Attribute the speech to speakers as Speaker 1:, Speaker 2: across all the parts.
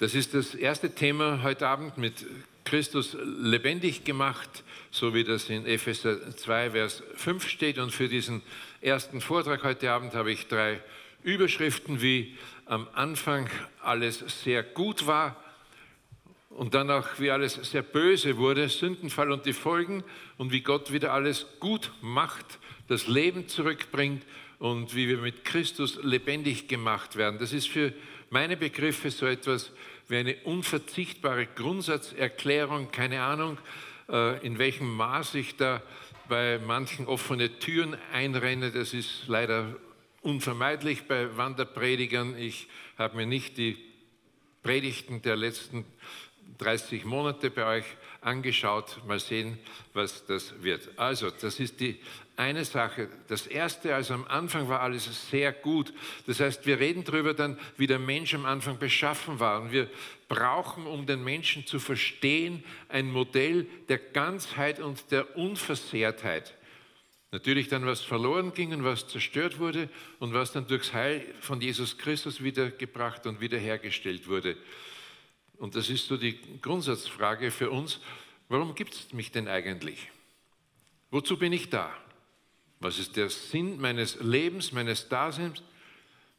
Speaker 1: Das ist das erste Thema heute Abend mit Christus lebendig gemacht, so wie das in Epheser 2, Vers 5 steht. Und für diesen ersten Vortrag heute Abend habe ich drei Überschriften, wie am Anfang alles sehr gut war und dann auch, wie alles sehr böse wurde, Sündenfall und die Folgen und wie Gott wieder alles gut macht, das Leben zurückbringt und wie wir mit Christus lebendig gemacht werden. Das ist für meine Begriffe so etwas wie eine unverzichtbare Grundsatzerklärung. Keine Ahnung, äh, in welchem Maß ich da bei manchen offene Türen einrenne. Das ist leider unvermeidlich bei Wanderpredigern. Ich habe mir nicht die Predigten der letzten 30 Monate bei euch angeschaut. Mal sehen, was das wird. Also, das ist die eine Sache. Das erste, also am Anfang war alles sehr gut. Das heißt, wir reden darüber dann, wie der Mensch am Anfang beschaffen war. Und wir brauchen, um den Menschen zu verstehen, ein Modell der Ganzheit und der Unversehrtheit. Natürlich dann, was verloren ging und was zerstört wurde und was dann durchs Heil von Jesus Christus wiedergebracht und wiederhergestellt wurde. Und das ist so die Grundsatzfrage für uns, warum gibt es mich denn eigentlich? Wozu bin ich da? Was ist der Sinn meines Lebens, meines Daseins,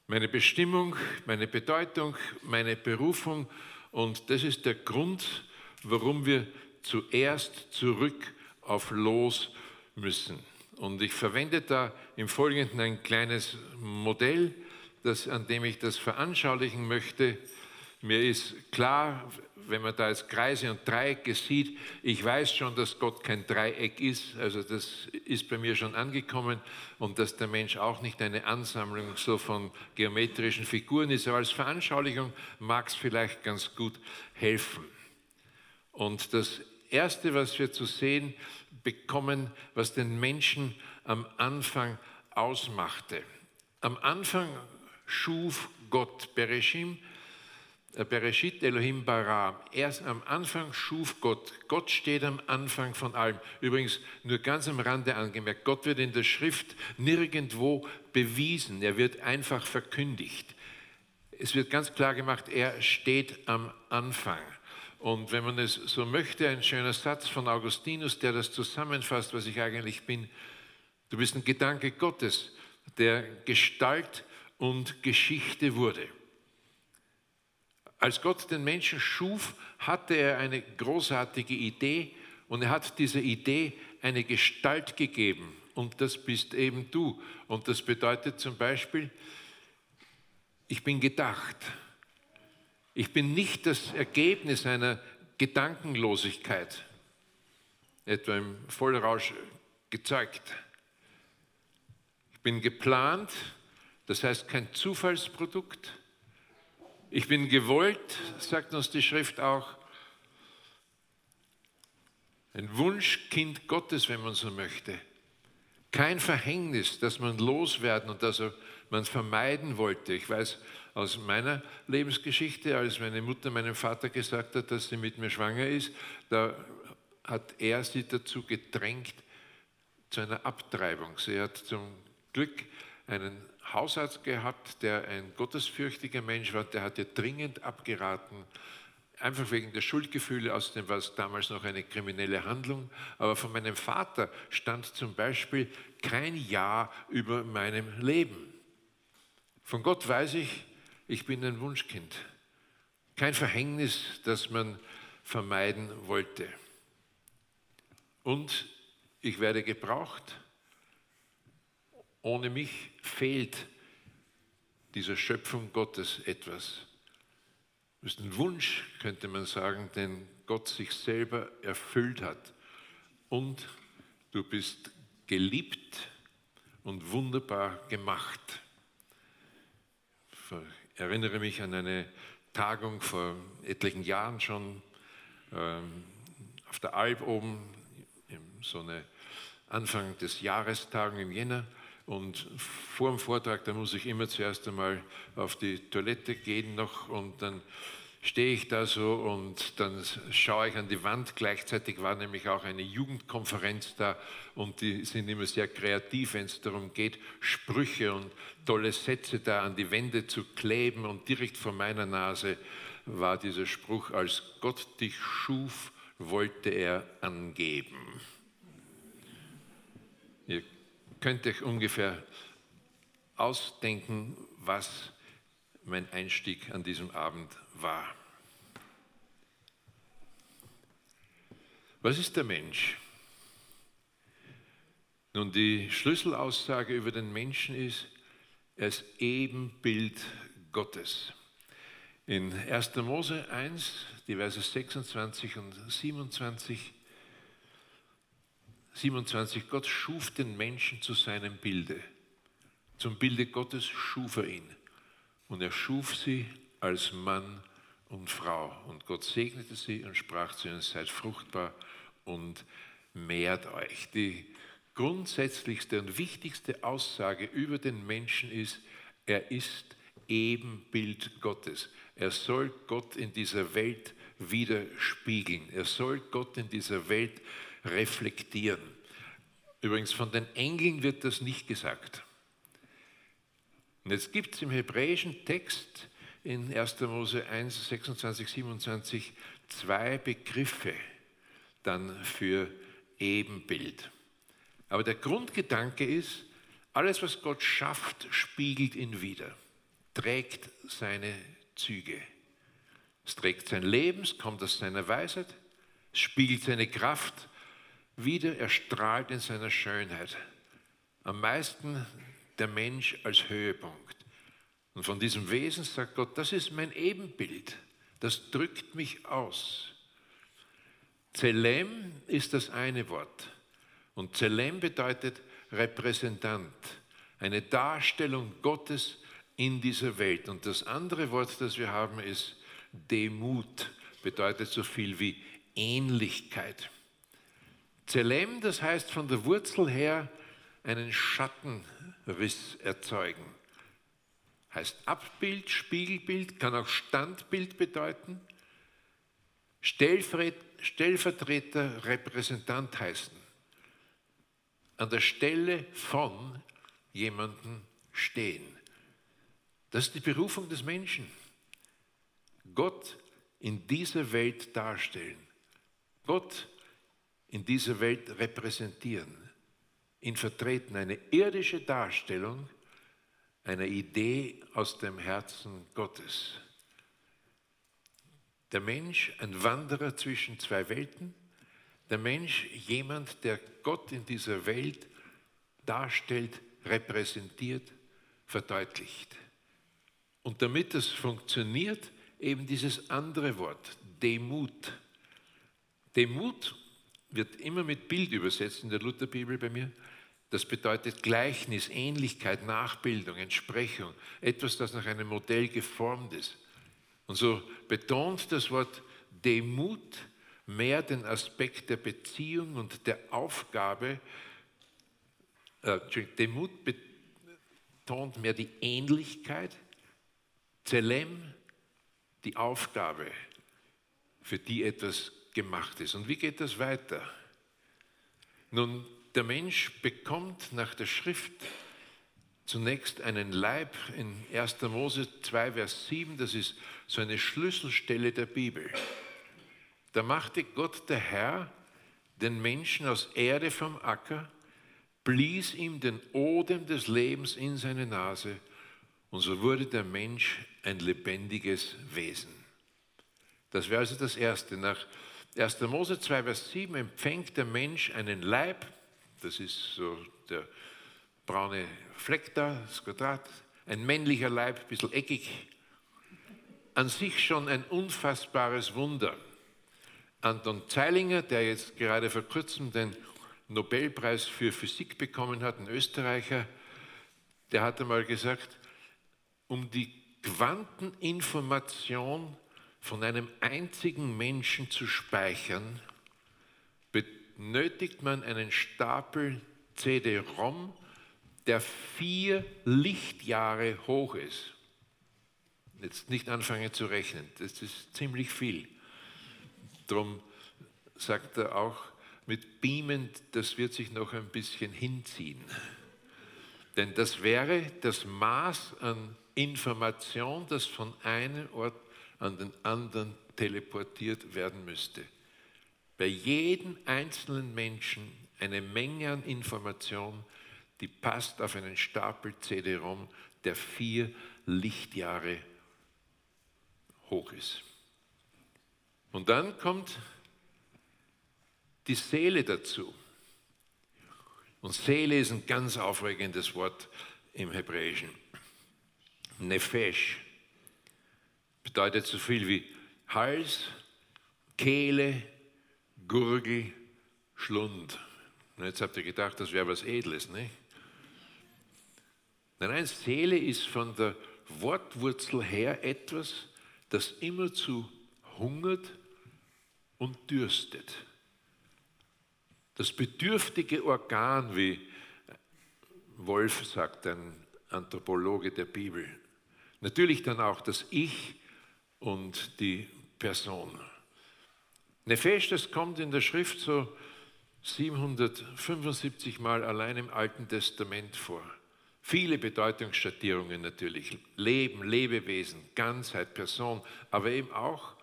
Speaker 1: meine Bestimmung, meine Bedeutung, meine Berufung? Und das ist der Grund, warum wir zuerst zurück auf Los müssen. Und ich verwende da im Folgenden ein kleines Modell, das, an dem ich das veranschaulichen möchte. Mir ist klar, wenn man da jetzt Kreise und Dreiecke sieht, ich weiß schon, dass Gott kein Dreieck ist, also das ist bei mir schon angekommen und dass der Mensch auch nicht eine Ansammlung so von geometrischen Figuren ist, aber als Veranschaulichung mag es vielleicht ganz gut helfen. Und das Erste, was wir zu sehen bekommen, was den Menschen am Anfang ausmachte. Am Anfang schuf Gott Bereshim, Bereshit Elohim bara. Erst am Anfang schuf Gott. Gott steht am Anfang von allem. Übrigens nur ganz am Rande angemerkt, Gott wird in der Schrift nirgendwo bewiesen. Er wird einfach verkündigt. Es wird ganz klar gemacht, er steht am Anfang. Und wenn man es so möchte, ein schöner Satz von Augustinus, der das zusammenfasst, was ich eigentlich bin. Du bist ein Gedanke Gottes, der Gestalt und Geschichte wurde. Als Gott den Menschen schuf, hatte er eine großartige Idee und er hat dieser Idee eine Gestalt gegeben. Und das bist eben du. Und das bedeutet zum Beispiel, ich bin gedacht. Ich bin nicht das Ergebnis einer Gedankenlosigkeit, etwa im Vollrausch gezeigt. Ich bin geplant, das heißt kein Zufallsprodukt. Ich bin gewollt, sagt uns die Schrift auch, ein Wunschkind Gottes, wenn man so möchte. Kein Verhängnis, das man loswerden und das man vermeiden wollte. Ich weiß aus meiner Lebensgeschichte, als meine Mutter meinem Vater gesagt hat, dass sie mit mir schwanger ist, da hat er sie dazu gedrängt zu einer Abtreibung. Sie hat zum Glück einen Hausarzt gehabt, der ein gottesfürchtiger Mensch war, der hat ihr dringend abgeraten, einfach wegen der Schuldgefühle, außerdem war es damals noch eine kriminelle Handlung. Aber von meinem Vater stand zum Beispiel kein Ja über meinem Leben. Von Gott weiß ich, ich bin ein Wunschkind. Kein Verhängnis, das man vermeiden wollte. Und ich werde gebraucht ohne mich fehlt dieser Schöpfung Gottes etwas. Das ist ein Wunsch, könnte man sagen, den Gott sich selber erfüllt hat. Und du bist geliebt und wunderbar gemacht. Ich erinnere mich an eine Tagung vor etlichen Jahren schon ähm, auf der Alp oben, so eine Anfang des Jahrestagen im Jänner. Und vor dem Vortrag, da muss ich immer zuerst einmal auf die Toilette gehen noch und dann stehe ich da so und dann schaue ich an die Wand. Gleichzeitig war nämlich auch eine Jugendkonferenz da und die sind immer sehr kreativ, wenn es darum geht, Sprüche und tolle Sätze da an die Wände zu kleben. Und direkt vor meiner Nase war dieser Spruch, als Gott dich schuf, wollte er angeben. Könnt euch ungefähr ausdenken, was mein Einstieg an diesem Abend war. Was ist der Mensch? Nun, die Schlüsselaussage über den Menschen ist, er ist Ebenbild Gottes. In 1. Mose 1, die Verse 26 und 27, 27, Gott schuf den Menschen zu seinem Bilde. Zum Bilde Gottes schuf er ihn. Und er schuf sie als Mann und Frau. Und Gott segnete sie und sprach zu ihnen, seid fruchtbar und mehrt euch. Die grundsätzlichste und wichtigste Aussage über den Menschen ist, er ist Ebenbild Gottes. Er soll Gott in dieser Welt widerspiegeln. Er soll Gott in dieser Welt reflektieren. Übrigens, von den Engeln wird das nicht gesagt. Und jetzt gibt es im hebräischen Text in 1. Mose 1, 26, 27 zwei Begriffe dann für Ebenbild. Aber der Grundgedanke ist, alles, was Gott schafft, spiegelt ihn wieder, trägt seine Züge. Es trägt sein Leben, es kommt aus seiner Weisheit, es spiegelt seine Kraft wieder, er strahlt in seiner Schönheit. Am meisten der Mensch als Höhepunkt. Und von diesem Wesen sagt Gott, das ist mein Ebenbild, das drückt mich aus. Zelem ist das eine Wort. Und Zelem bedeutet Repräsentant, eine Darstellung Gottes in dieser Welt. Und das andere Wort, das wir haben, ist Demut, bedeutet so viel wie Ähnlichkeit. Zelem, das heißt von der Wurzel her einen Schattenriss erzeugen. Heißt Abbild, Spiegelbild, kann auch Standbild bedeuten. Stellvertreter, Repräsentant heißen. An der Stelle von jemandem stehen. Das ist die Berufung des Menschen. Gott in dieser Welt darstellen. Gott in dieser Welt repräsentieren ihn vertreten, eine irdische Darstellung einer Idee aus dem Herzen Gottes. Der Mensch, ein Wanderer zwischen zwei Welten, der Mensch, jemand, der Gott in dieser Welt darstellt, repräsentiert, verdeutlicht. Und damit das funktioniert, eben dieses andere Wort, Demut. Demut wird immer mit Bild übersetzt in der Lutherbibel bei mir. Das bedeutet Gleichnis, Ähnlichkeit, Nachbildung, Entsprechung, etwas, das nach einem Modell geformt ist. Und so betont das Wort Demut mehr den Aspekt der Beziehung und der Aufgabe. Äh, Demut betont mehr die Ähnlichkeit, Zelem die Aufgabe, für die etwas gemacht ist. Und wie geht das weiter? Nun, der Mensch bekommt nach der Schrift zunächst einen Leib in 1. Mose 2, Vers 7, das ist so eine Schlüsselstelle der Bibel. Da machte Gott der Herr den Menschen aus Erde vom Acker, blies ihm den Odem des Lebens in seine Nase und so wurde der Mensch ein lebendiges Wesen. Das wäre also das Erste. Nach 1. Mose 2, Vers 7 empfängt der Mensch einen Leib, das ist so der braune Fleck da, das Quadrat. Ein männlicher Leib, ein bisschen eckig. An sich schon ein unfassbares Wunder. Anton Zeilinger, der jetzt gerade vor kurzem den Nobelpreis für Physik bekommen hat, ein Österreicher, der hat einmal gesagt, um die Quanteninformation von einem einzigen Menschen zu speichern, benötigt man einen Stapel CD-ROM, der vier Lichtjahre hoch ist. Jetzt nicht anfangen zu rechnen, das ist ziemlich viel. Darum sagt er auch mit beamend, das wird sich noch ein bisschen hinziehen. Denn das wäre das Maß an Information, das von einem Ort an den anderen teleportiert werden müsste. Bei jedem einzelnen Menschen eine Menge an Information, die passt auf einen Stapel CD-ROM, der vier Lichtjahre hoch ist. Und dann kommt die Seele dazu. Und Seele ist ein ganz aufregendes Wort im Hebräischen. Nefesh bedeutet so viel wie Hals, Kehle, Gurgel, Schlund. Und jetzt habt ihr gedacht, das wäre was Edles, nicht? Nein, nein, Seele ist von der Wortwurzel her etwas, das immerzu hungert und dürstet. Das bedürftige Organ, wie Wolf sagt, ein Anthropologe der Bibel. Natürlich dann auch das Ich und die Person. Nefesh, das kommt in der Schrift so 775 Mal allein im Alten Testament vor. Viele Bedeutungsschattierungen natürlich. Leben, Lebewesen, Ganzheit, Person, aber eben auch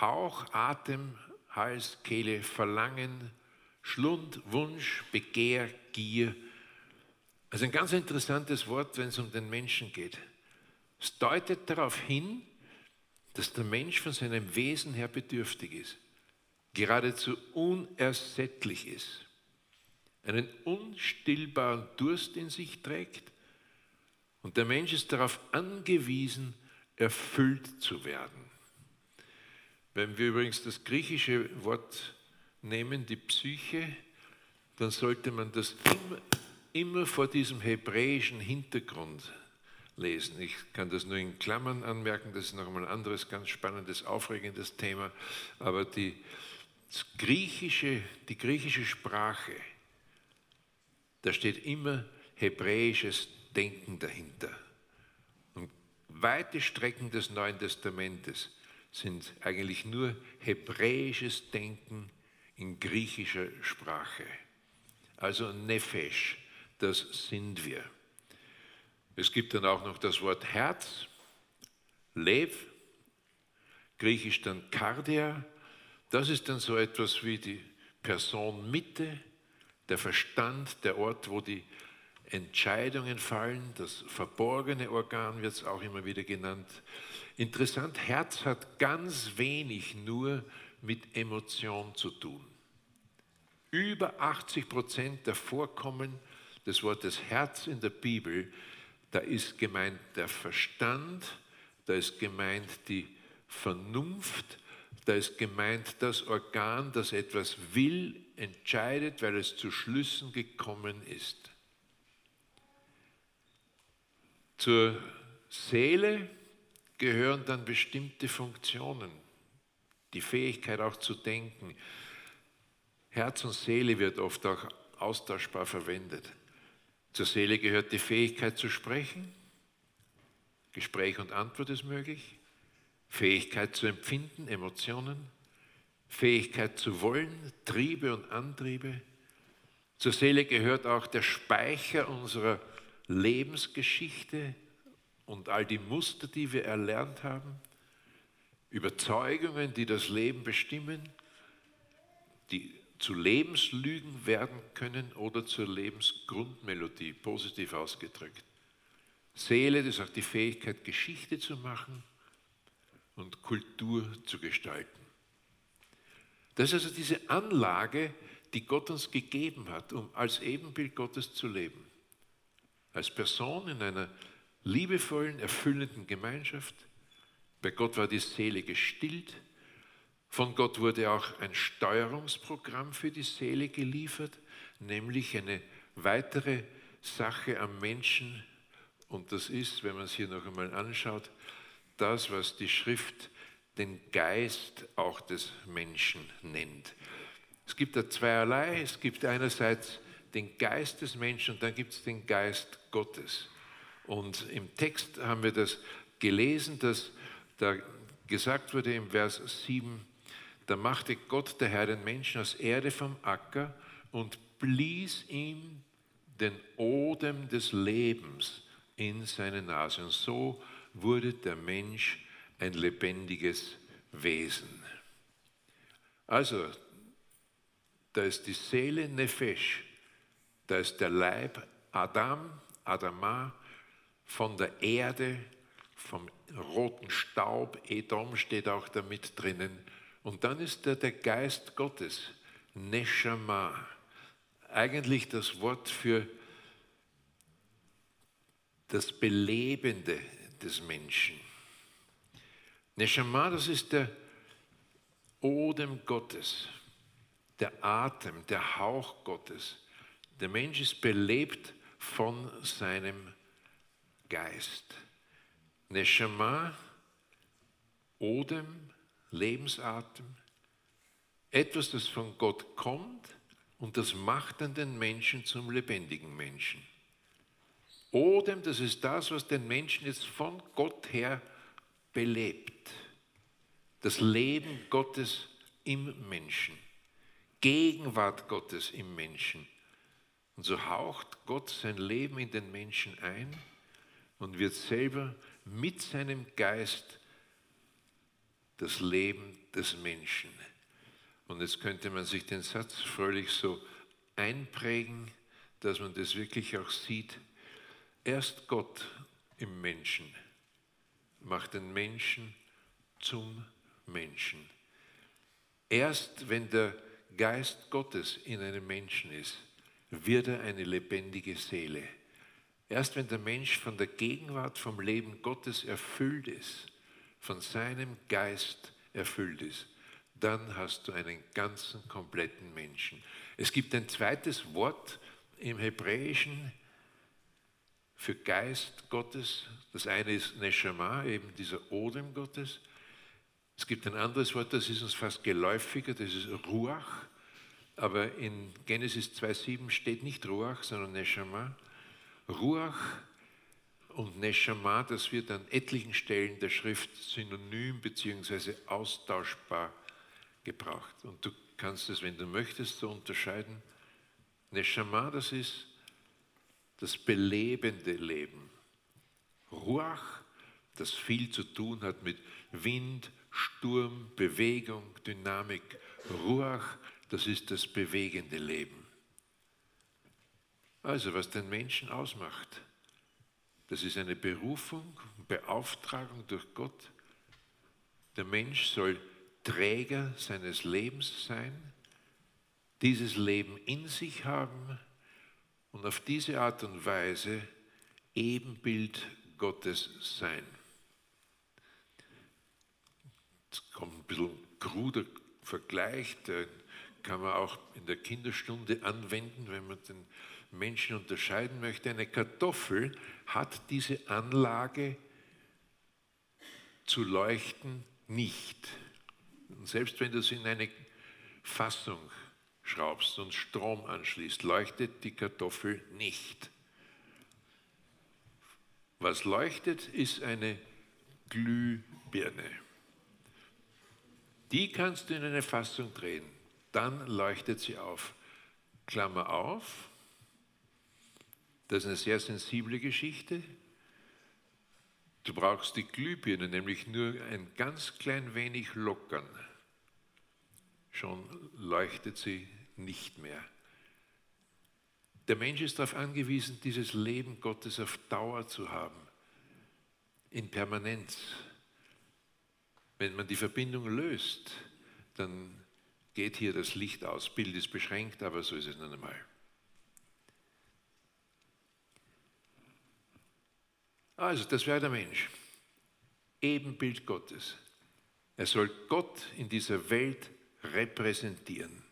Speaker 1: Hauch, Atem, Hals, Kehle, Verlangen, Schlund, Wunsch, Begehr, Gier. Also ein ganz interessantes Wort, wenn es um den Menschen geht. Es deutet darauf hin, dass der Mensch von seinem Wesen her bedürftig ist, geradezu unersättlich ist einen unstillbaren Durst in sich trägt und der Mensch ist darauf angewiesen, erfüllt zu werden. Wenn wir übrigens das griechische Wort nehmen, die Psyche, dann sollte man das immer, immer vor diesem hebräischen Hintergrund lesen. Ich kann das nur in Klammern anmerken, das ist noch einmal ein anderes ganz spannendes, aufregendes Thema, aber die, griechische, die griechische Sprache da steht immer hebräisches Denken dahinter. Und weite Strecken des Neuen Testamentes sind eigentlich nur hebräisches Denken in griechischer Sprache. Also Nefesh, das sind wir. Es gibt dann auch noch das Wort Herz, Lev, griechisch dann Kardia. Das ist dann so etwas wie die Person Mitte, der Verstand, der Ort, wo die Entscheidungen fallen, das verborgene Organ wird es auch immer wieder genannt. Interessant, Herz hat ganz wenig nur mit Emotion zu tun. Über 80 Prozent der Vorkommen des Wortes Herz in der Bibel, da ist gemeint der Verstand, da ist gemeint die Vernunft, da ist gemeint das Organ, das etwas will, entscheidet, weil es zu Schlüssen gekommen ist. Zur Seele gehören dann bestimmte Funktionen, die Fähigkeit auch zu denken. Herz und Seele wird oft auch austauschbar verwendet. Zur Seele gehört die Fähigkeit zu sprechen. Gespräch und Antwort ist möglich. Fähigkeit zu empfinden, Emotionen. Fähigkeit zu wollen, Triebe und Antriebe. Zur Seele gehört auch der Speicher unserer Lebensgeschichte und all die Muster, die wir erlernt haben, Überzeugungen, die das Leben bestimmen, die zu Lebenslügen werden können oder zur Lebensgrundmelodie, positiv ausgedrückt. Seele, das ist auch die Fähigkeit, Geschichte zu machen und Kultur zu gestalten. Das ist also diese Anlage, die Gott uns gegeben hat, um als Ebenbild Gottes zu leben. Als Person in einer liebevollen, erfüllenden Gemeinschaft. Bei Gott war die Seele gestillt. Von Gott wurde auch ein Steuerungsprogramm für die Seele geliefert, nämlich eine weitere Sache am Menschen. Und das ist, wenn man es hier noch einmal anschaut, das, was die Schrift den Geist auch des Menschen nennt. Es gibt da zweierlei. Es gibt einerseits den Geist des Menschen und dann gibt es den Geist Gottes. Und im Text haben wir das gelesen, dass da gesagt wurde im Vers 7, da machte Gott der Herr den Menschen aus Erde vom Acker und blies ihm den Odem des Lebens in seine Nase. Und so wurde der Mensch ein lebendiges Wesen. Also, da ist die Seele Nefesh, da ist der Leib Adam, Adama, von der Erde, vom roten Staub, Edom steht auch da mit drinnen. Und dann ist da der Geist Gottes, Neshama, eigentlich das Wort für das Belebende des Menschen. Neshama, das ist der Odem Gottes, der Atem, der Hauch Gottes. Der Mensch ist belebt von seinem Geist. Neshama, Odem, Lebensatem, etwas, das von Gott kommt und das macht dann den Menschen zum lebendigen Menschen. Odem, das ist das, was den Menschen jetzt von Gott her belebt. Das Leben Gottes im Menschen. Gegenwart Gottes im Menschen. Und so haucht Gott sein Leben in den Menschen ein und wird selber mit seinem Geist das Leben des Menschen. Und jetzt könnte man sich den Satz fröhlich so einprägen, dass man das wirklich auch sieht. Erst Gott im Menschen macht den Menschen zum Menschen. Erst wenn der Geist Gottes in einem Menschen ist, wird er eine lebendige Seele. Erst wenn der Mensch von der Gegenwart, vom Leben Gottes erfüllt ist, von seinem Geist erfüllt ist, dann hast du einen ganzen, kompletten Menschen. Es gibt ein zweites Wort im Hebräischen für Geist Gottes. Das eine ist Neshama, eben dieser Odem Gottes. Es gibt ein anderes Wort, das ist uns fast geläufiger, das ist Ruach. Aber in Genesis 2,7 steht nicht Ruach, sondern Neshama. Ruach und Neshama, das wird an etlichen Stellen der Schrift synonym bzw. austauschbar gebraucht. Und du kannst es, wenn du möchtest, so unterscheiden. Neshama, das ist das belebende Leben. Ruach, das viel zu tun hat mit Wind, Sturm, Bewegung, Dynamik. Ruach, das ist das bewegende Leben. Also, was den Menschen ausmacht, das ist eine Berufung, Beauftragung durch Gott. Der Mensch soll Träger seines Lebens sein, dieses Leben in sich haben und auf diese Art und Weise Ebenbild Gottes sein. Jetzt kommt ein bisschen kruder Vergleich, den kann man auch in der Kinderstunde anwenden, wenn man den Menschen unterscheiden möchte. Eine Kartoffel hat diese Anlage zu leuchten nicht. Und selbst wenn du sie in eine Fassung schraubst und Strom anschließt, leuchtet die Kartoffel nicht. Was leuchtet, ist eine Glühbirne. Die kannst du in eine Fassung drehen, dann leuchtet sie auf. Klammer auf, das ist eine sehr sensible Geschichte. Du brauchst die Glühbirne nämlich nur ein ganz klein wenig lockern. Schon leuchtet sie nicht mehr. Der Mensch ist darauf angewiesen, dieses Leben Gottes auf Dauer zu haben, in Permanenz. Wenn man die Verbindung löst, dann geht hier das Licht aus. Bild ist beschränkt, aber so ist es nun einmal. Also, das wäre der Mensch. Ebenbild Gottes. Er soll Gott in dieser Welt repräsentieren.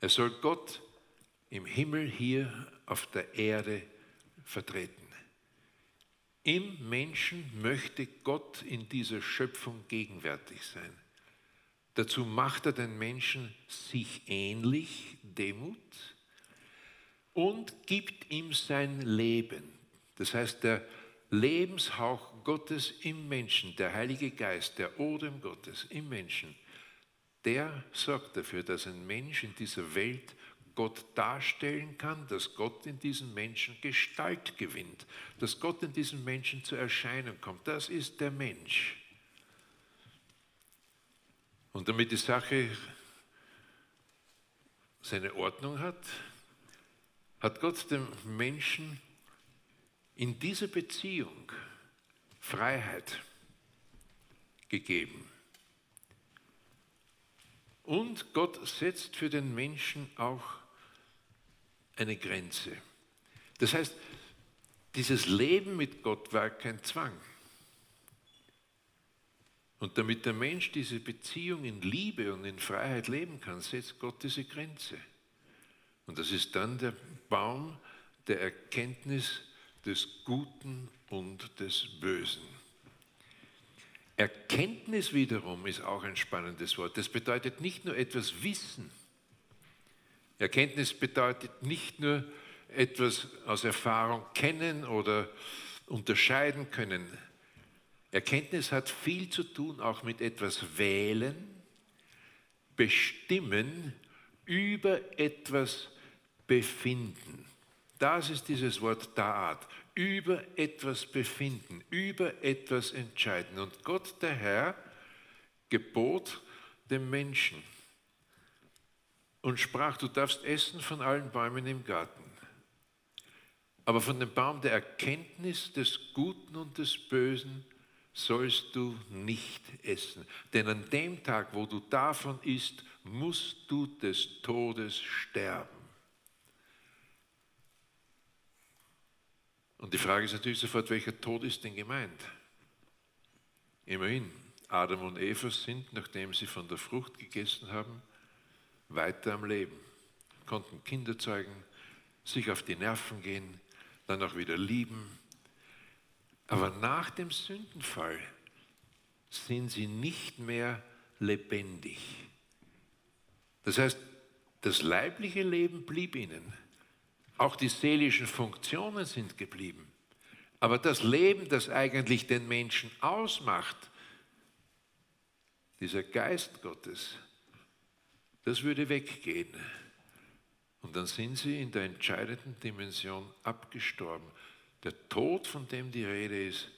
Speaker 1: Er soll Gott im Himmel hier auf der Erde vertreten. Im Menschen möchte Gott in dieser Schöpfung gegenwärtig sein. Dazu macht er den Menschen sich ähnlich, Demut, und gibt ihm sein Leben. Das heißt, er Lebenshauch Gottes im Menschen, der Heilige Geist, der Odem Gottes im Menschen, der sorgt dafür, dass ein Mensch in dieser Welt Gott darstellen kann, dass Gott in diesem Menschen Gestalt gewinnt, dass Gott in diesem Menschen zur Erscheinung kommt. Das ist der Mensch. Und damit die Sache seine Ordnung hat, hat Gott dem Menschen in dieser Beziehung Freiheit gegeben. Und Gott setzt für den Menschen auch eine Grenze. Das heißt, dieses Leben mit Gott war kein Zwang. Und damit der Mensch diese Beziehung in Liebe und in Freiheit leben kann, setzt Gott diese Grenze. Und das ist dann der Baum der Erkenntnis des Guten und des Bösen. Erkenntnis wiederum ist auch ein spannendes Wort. Das bedeutet nicht nur etwas wissen. Erkenntnis bedeutet nicht nur etwas aus Erfahrung kennen oder unterscheiden können. Erkenntnis hat viel zu tun auch mit etwas wählen, bestimmen, über etwas befinden. Das ist dieses Wort Taat. Über etwas befinden, über etwas entscheiden. Und Gott, der Herr, gebot dem Menschen und sprach, du darfst essen von allen Bäumen im Garten. Aber von dem Baum der Erkenntnis des Guten und des Bösen sollst du nicht essen. Denn an dem Tag, wo du davon isst, musst du des Todes sterben. Und die Frage ist natürlich sofort, welcher Tod ist denn gemeint? Immerhin, Adam und Eva sind, nachdem sie von der Frucht gegessen haben, weiter am Leben, konnten Kinder zeugen, sich auf die Nerven gehen, dann auch wieder lieben. Aber nach dem Sündenfall sind sie nicht mehr lebendig. Das heißt, das leibliche Leben blieb ihnen. Auch die seelischen Funktionen sind geblieben. Aber das Leben, das eigentlich den Menschen ausmacht, dieser Geist Gottes, das würde weggehen. Und dann sind sie in der entscheidenden Dimension abgestorben. Der Tod, von dem die Rede ist,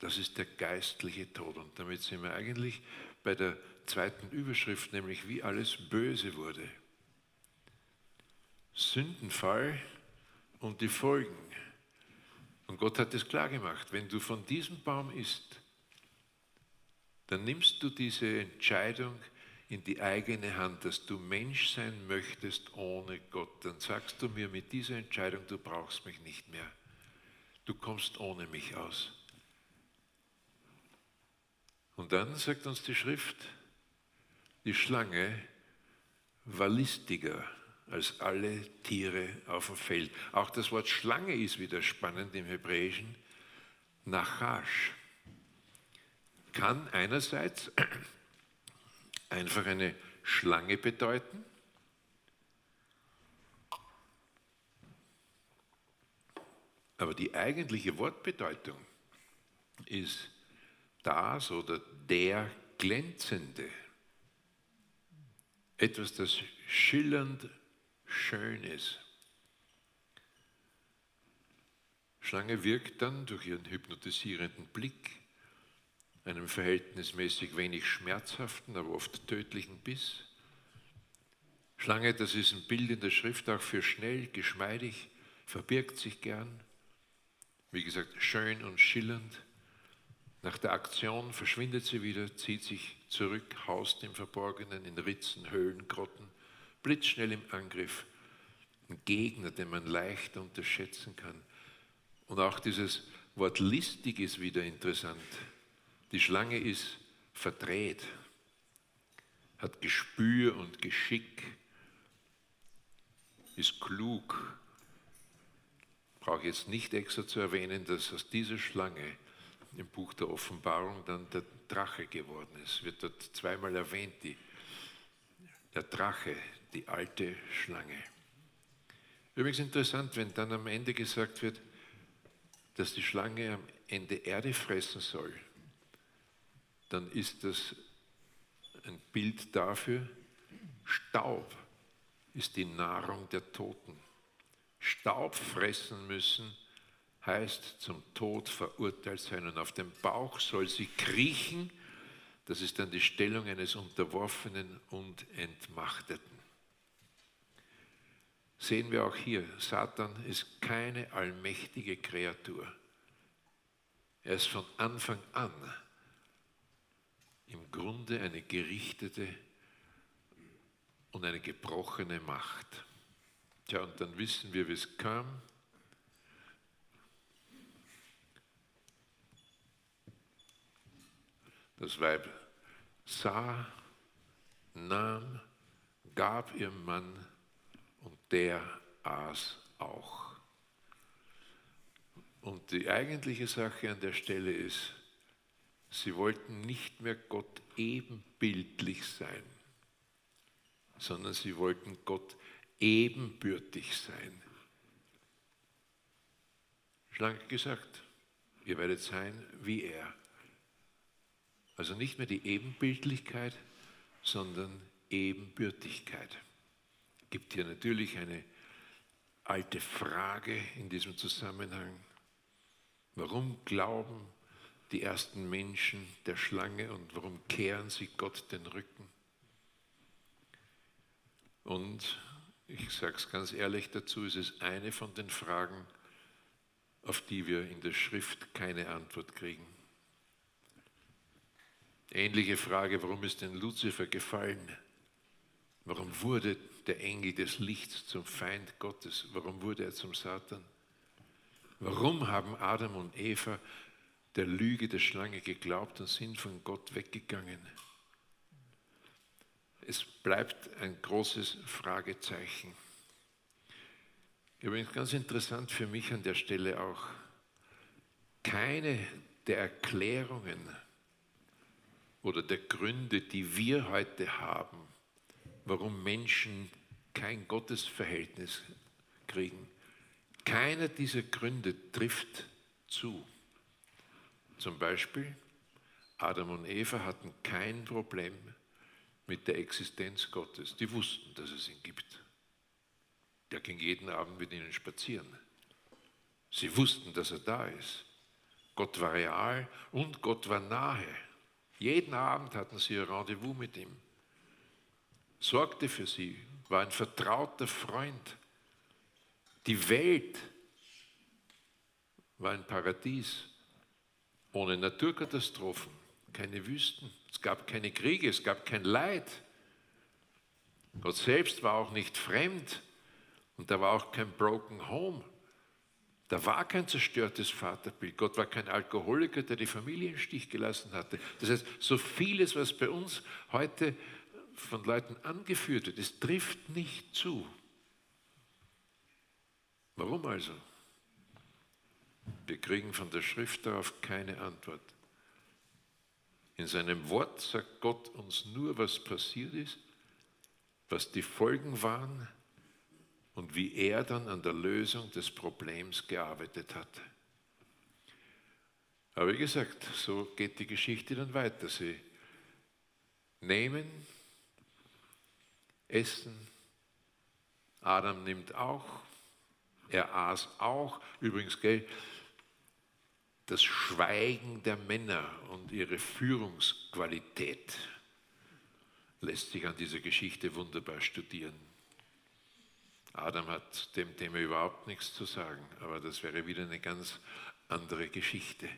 Speaker 1: das ist der geistliche Tod. Und damit sind wir eigentlich bei der zweiten Überschrift, nämlich wie alles böse wurde. Sündenfall und die Folgen. Und Gott hat es klar gemacht, wenn du von diesem Baum isst, dann nimmst du diese Entscheidung in die eigene Hand, dass du Mensch sein möchtest ohne Gott. Dann sagst du mir mit dieser Entscheidung, du brauchst mich nicht mehr. Du kommst ohne mich aus. Und dann sagt uns die Schrift, die Schlange war listiger als alle Tiere auf dem Feld. Auch das Wort Schlange ist wieder spannend im Hebräischen. Nachash kann einerseits einfach eine Schlange bedeuten, aber die eigentliche Wortbedeutung ist das oder der Glänzende. Etwas, das schillernd schön ist. Schlange wirkt dann durch ihren hypnotisierenden Blick, einem verhältnismäßig wenig schmerzhaften, aber oft tödlichen Biss. Schlange, das ist ein Bild in der Schrift auch für schnell, geschmeidig, verbirgt sich gern. Wie gesagt, schön und schillernd. Nach der Aktion verschwindet sie wieder, zieht sich zurück, haust im Verborgenen, in Ritzen, Höhlen, Grotten blitzschnell im Angriff. Ein Gegner, den man leicht unterschätzen kann. Und auch dieses Wort listig ist wieder interessant. Die Schlange ist verdreht, hat Gespür und Geschick, ist klug. Brauche jetzt nicht extra zu erwähnen, dass aus dieser Schlange im Buch der Offenbarung dann der Drache geworden ist. Wird dort zweimal erwähnt, die, der Drache, die alte Schlange. Übrigens interessant, wenn dann am Ende gesagt wird, dass die Schlange Ende Erde fressen soll, dann ist das ein Bild dafür, Staub ist die Nahrung der Toten. Staub fressen müssen heißt zum Tod verurteilt sein und auf dem Bauch soll sie kriechen. Das ist dann die Stellung eines Unterworfenen und Entmachteten. Sehen wir auch hier, Satan ist keine allmächtige Kreatur. Er ist von Anfang an im Grunde eine gerichtete und eine gebrochene Macht. Tja, und dann wissen wir, wie es kam. Das Weib sah, nahm, gab ihrem Mann der aß auch. Und die eigentliche Sache an der Stelle ist, sie wollten nicht mehr Gott ebenbildlich sein, sondern sie wollten Gott ebenbürtig sein. Schlank gesagt, ihr werdet sein wie er. Also nicht mehr die Ebenbildlichkeit, sondern Ebenbürtigkeit. Gibt hier natürlich eine alte Frage in diesem Zusammenhang. Warum glauben die ersten Menschen der Schlange und warum kehren sie Gott den Rücken? Und ich sage es ganz ehrlich dazu, es ist eine von den Fragen, auf die wir in der Schrift keine Antwort kriegen. Ähnliche Frage, warum ist denn Luzifer gefallen? Warum wurde der Engel des Lichts zum Feind Gottes? Warum wurde er zum Satan? Warum haben Adam und Eva der Lüge der Schlange geglaubt und sind von Gott weggegangen? Es bleibt ein großes Fragezeichen. Übrigens ganz interessant für mich an der Stelle auch, keine der Erklärungen oder der Gründe, die wir heute haben, warum Menschen kein Gottesverhältnis kriegen, keiner dieser Gründe trifft zu. Zum Beispiel, Adam und Eva hatten kein Problem mit der Existenz Gottes. Die wussten, dass es ihn gibt. Der ging jeden Abend mit ihnen spazieren. Sie wussten, dass er da ist. Gott war real und Gott war nahe. Jeden Abend hatten sie ein Rendezvous mit ihm. Sorgte für sie, war ein vertrauter Freund. Die Welt war ein Paradies ohne Naturkatastrophen, keine Wüsten, es gab keine Kriege, es gab kein Leid. Gott selbst war auch nicht fremd und da war auch kein Broken Home. Da war kein zerstörtes Vaterbild. Gott war kein Alkoholiker, der die Familie im Stich gelassen hatte. Das heißt, so vieles, was bei uns heute von Leuten angeführt wird, es trifft nicht zu. Warum also? Wir kriegen von der Schrift darauf keine Antwort. In seinem Wort sagt Gott uns nur, was passiert ist, was die Folgen waren und wie er dann an der Lösung des Problems gearbeitet hat. Aber wie gesagt, so geht die Geschichte dann weiter. Sie nehmen, essen, Adam nimmt auch, er aß auch. Übrigens, gell, das Schweigen der Männer und ihre Führungsqualität lässt sich an dieser Geschichte wunderbar studieren. Adam hat dem Thema überhaupt nichts zu sagen, aber das wäre wieder eine ganz andere Geschichte.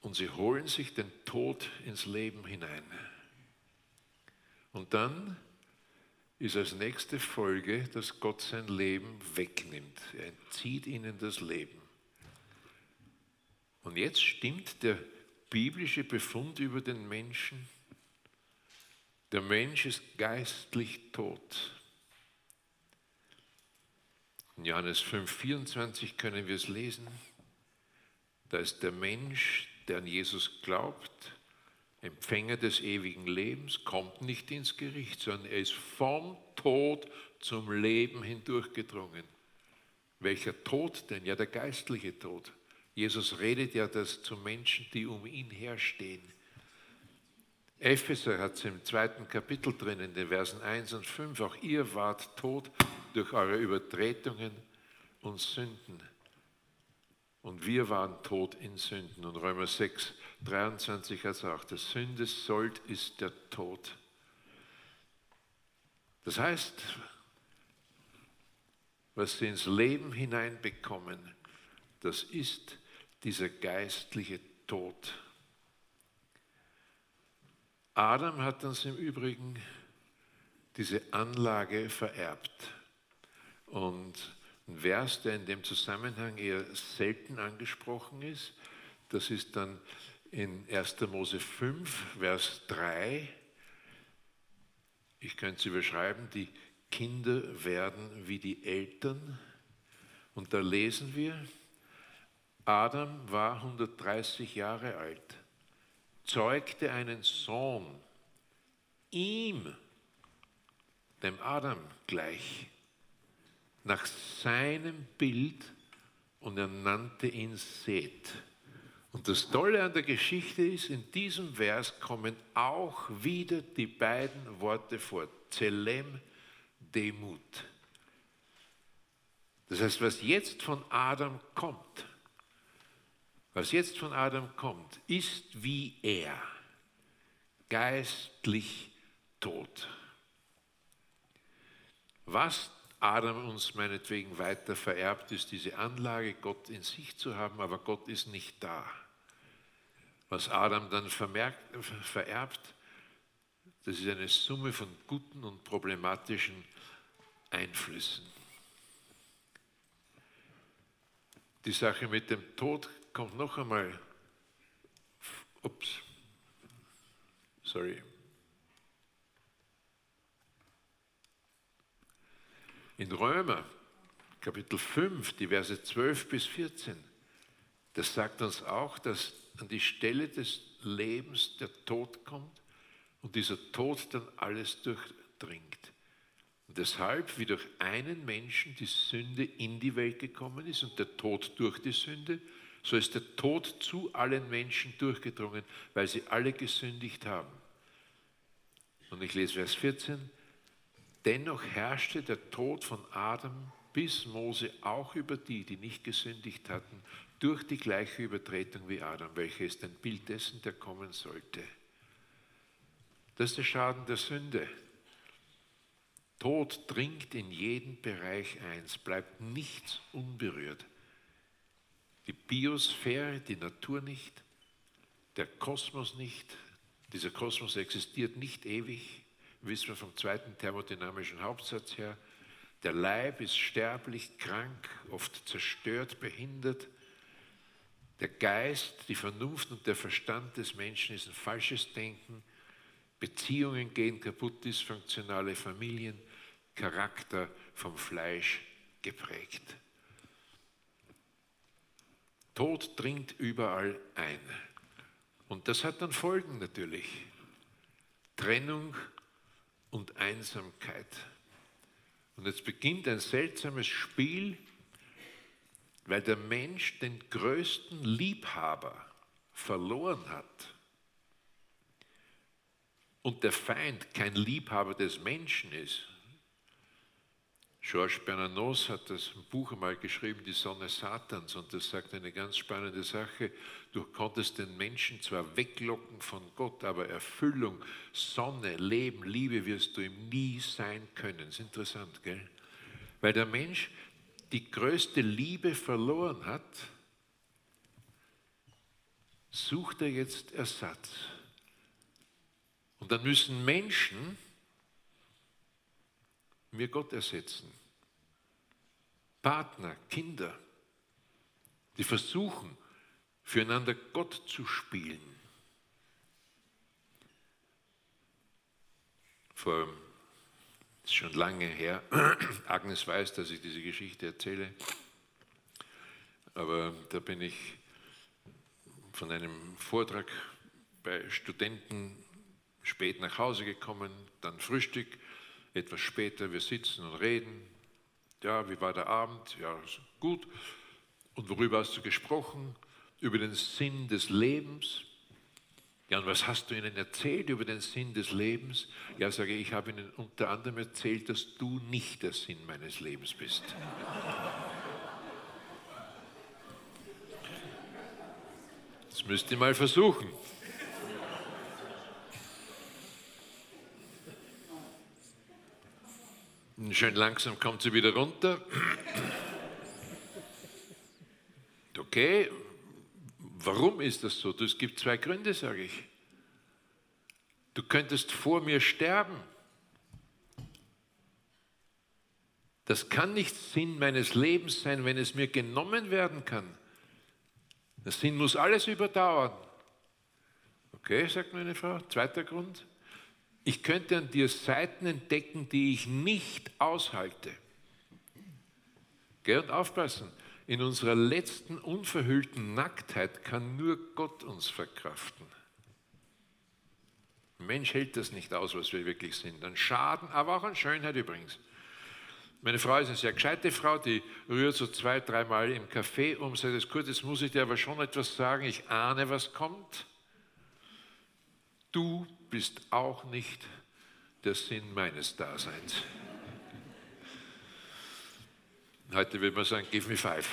Speaker 1: Und sie holen sich den Tod ins Leben hinein. Und dann ist als nächste Folge, dass Gott sein Leben wegnimmt. Er entzieht ihnen das Leben. Und jetzt stimmt der biblische Befund über den Menschen. Der Mensch ist geistlich tot. In Johannes 5,24 können wir es lesen. Da ist der Mensch, der an Jesus glaubt, Empfänger des ewigen Lebens, kommt nicht ins Gericht, sondern er ist vom Tod zum Leben hindurchgedrungen. Welcher Tod denn? Ja, der geistliche Tod. Jesus redet ja das zu Menschen, die um ihn herstehen. Epheser hat es im zweiten Kapitel drin, in den Versen 1 und 5. Auch ihr wart tot durch eure Übertretungen und Sünden. Und wir waren tot in Sünden. Und Römer 6, 23 hat es auch, der Sünde sollt ist der Tod. Das heißt, was sie ins Leben hineinbekommen, das ist dieser geistliche Tod. Adam hat uns im Übrigen diese Anlage vererbt. Und ein Vers, der in dem Zusammenhang eher selten angesprochen ist, das ist dann in 1. Mose 5, Vers 3. Ich könnte es überschreiben, die Kinder werden wie die Eltern. Und da lesen wir, Adam war 130 Jahre alt, zeugte einen Sohn, ihm, dem Adam gleich, nach seinem Bild und er nannte ihn Seth. Und das Tolle an der Geschichte ist, in diesem Vers kommen auch wieder die beiden Worte vor, Zelem, Demut. Das heißt, was jetzt von Adam kommt, was jetzt von Adam kommt, ist wie er, geistlich tot. Was Adam uns meinetwegen weiter vererbt, ist diese Anlage, Gott in sich zu haben, aber Gott ist nicht da. Was Adam dann vermerkt, vererbt, das ist eine Summe von guten und problematischen Einflüssen. Die Sache mit dem Tod kommt noch einmal. Ups, sorry. In Römer, Kapitel 5, die Verse 12 bis 14, das sagt uns auch, dass an die Stelle des Lebens der Tod kommt und dieser Tod dann alles durchdringt. Und deshalb, wie durch einen Menschen die Sünde in die Welt gekommen ist und der Tod durch die Sünde, so ist der Tod zu allen Menschen durchgedrungen, weil sie alle gesündigt haben. Und ich lese Vers 14. Dennoch herrschte der Tod von Adam bis Mose auch über die, die nicht gesündigt hatten, durch die gleiche Übertretung wie Adam, welche ist ein Bild dessen, der kommen sollte. Das ist der Schaden der Sünde. Tod dringt in jeden Bereich ein, es bleibt nichts unberührt. Die Biosphäre, die Natur nicht, der Kosmos nicht. Dieser Kosmos existiert nicht ewig, wissen wir vom zweiten thermodynamischen Hauptsatz her. Der Leib ist sterblich, krank, oft zerstört, behindert. Der Geist, die Vernunft und der Verstand des Menschen ist ein falsches Denken. Beziehungen gehen kaputt, dysfunktionale Familien, Charakter vom Fleisch geprägt. Tod dringt überall ein. Und das hat dann Folgen natürlich. Trennung und Einsamkeit. Und jetzt beginnt ein seltsames Spiel, weil der Mensch den größten Liebhaber verloren hat und der Feind kein Liebhaber des Menschen ist, Georges Bernanos hat das Buch einmal geschrieben, Die Sonne Satans, und das sagt eine ganz spannende Sache. Du konntest den Menschen zwar weglocken von Gott, aber Erfüllung, Sonne, Leben, Liebe wirst du ihm nie sein können. Das ist interessant, gell? Weil der Mensch die größte Liebe verloren hat, sucht er jetzt Ersatz. Und dann müssen Menschen mir Gott ersetzen. Partner, Kinder, die versuchen, füreinander Gott zu spielen. Vor ist schon lange her. Agnes weiß, dass ich diese Geschichte erzähle. Aber da bin ich von einem Vortrag bei Studenten spät nach Hause gekommen, dann Frühstück etwas später, wir sitzen und reden. Ja, wie war der Abend? Ja, gut. Und worüber hast du gesprochen? über den Sinn des Lebens. Ja, und was hast du ihnen erzählt über den Sinn des Lebens? Ja, sage ich, ich habe ihnen unter anderem erzählt, dass du nicht der Sinn meines Lebens bist. Das müsst ihr mal versuchen. Schön langsam kommt sie wieder runter. Okay, warum ist das so? Es gibt zwei Gründe, sage ich. Du könntest vor mir sterben. Das kann nicht Sinn meines Lebens sein, wenn es mir genommen werden kann. Der Sinn muss alles überdauern. Okay, sagt meine Frau. Zweiter Grund. Ich könnte an dir Seiten entdecken, die ich nicht aushalte. Gell, und aufpassen. In unserer letzten unverhüllten Nacktheit kann nur Gott uns verkraften. Ein Mensch hält das nicht aus, was wir wirklich sind. An Schaden, aber auch an Schönheit übrigens. Meine Frau ist eine sehr gescheite Frau, die rührt so zwei, dreimal im Café um, sagt es gut, jetzt muss ich dir aber schon etwas sagen, ich ahne, was kommt. Du bist auch nicht der Sinn meines Daseins. Heute würde man sagen, give me five.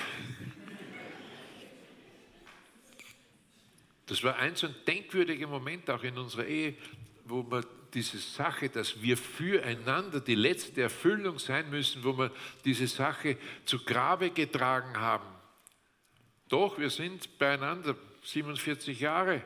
Speaker 1: Das war ein so ein denkwürdiger Moment auch in unserer Ehe, wo man diese Sache, dass wir füreinander die letzte Erfüllung sein müssen, wo wir diese Sache zu Grabe getragen haben. Doch, wir sind beieinander 47 Jahre.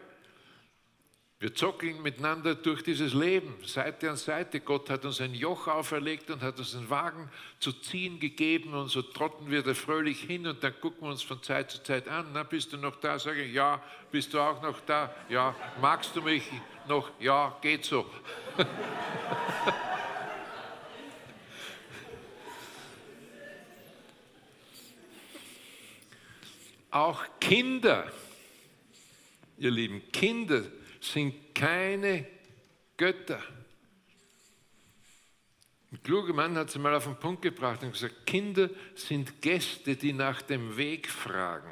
Speaker 1: Wir zockeln miteinander durch dieses Leben, Seite an Seite. Gott hat uns ein Joch auferlegt und hat uns einen Wagen zu ziehen gegeben und so trotten wir da fröhlich hin und dann gucken wir uns von Zeit zu Zeit an. Na, bist du noch da? Sage ich, ja. Bist du auch noch da? Ja. Magst du mich noch? Ja, geht so. auch Kinder, ihr lieben Kinder, sind keine Götter. Ein kluger Mann hat sie mal auf den Punkt gebracht und gesagt, Kinder sind Gäste, die nach dem Weg fragen.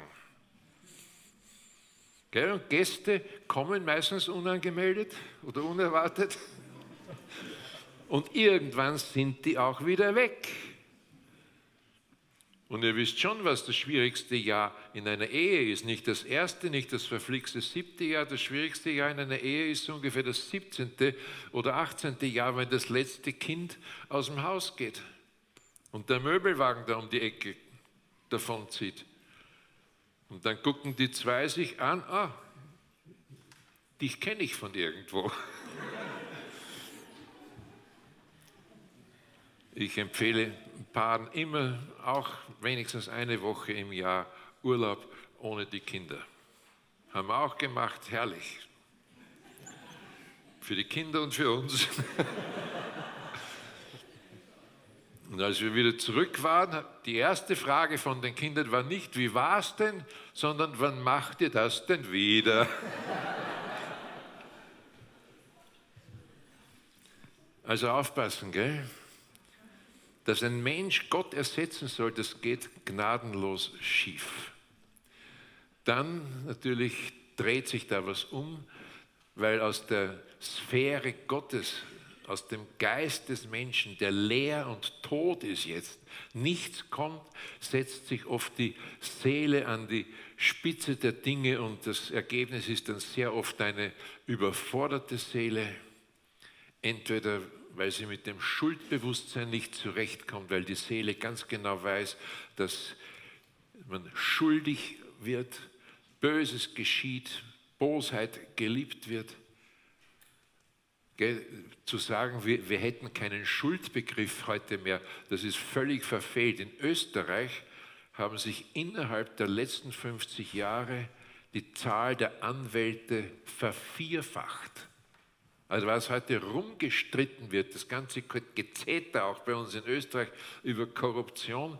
Speaker 1: Und Gäste kommen meistens unangemeldet oder unerwartet und irgendwann sind die auch wieder weg. Und ihr wisst schon, was das schwierigste Jahr in einer Ehe ist. Nicht das erste, nicht das verflixte siebte Jahr. Das schwierigste Jahr in einer Ehe ist ungefähr das 17. oder 18. Jahr, wenn das letzte Kind aus dem Haus geht und der Möbelwagen da um die Ecke davonzieht. Und dann gucken die zwei sich an, ah, dich kenne ich von irgendwo. Ich empfehle Paaren immer auch wenigstens eine Woche im Jahr Urlaub ohne die Kinder. Haben wir auch gemacht, herrlich. Für die Kinder und für uns. Und als wir wieder zurück waren, die erste Frage von den Kindern war nicht, wie war es denn, sondern wann macht ihr das denn wieder? Also aufpassen, gell? Dass ein Mensch Gott ersetzen soll, das geht gnadenlos schief. Dann natürlich dreht sich da was um, weil aus der Sphäre Gottes, aus dem Geist des Menschen, der leer und tot ist jetzt, nichts kommt, setzt sich oft die Seele an die Spitze der Dinge und das Ergebnis ist dann sehr oft eine überforderte Seele. Entweder weil sie mit dem Schuldbewusstsein nicht zurechtkommt, weil die Seele ganz genau weiß, dass man schuldig wird, Böses geschieht, Bosheit geliebt wird. Zu sagen, wir, wir hätten keinen Schuldbegriff heute mehr, das ist völlig verfehlt. In Österreich haben sich innerhalb der letzten 50 Jahre die Zahl der Anwälte vervierfacht. Also was heute rumgestritten wird, das ganze Gezeter auch bei uns in Österreich über Korruption,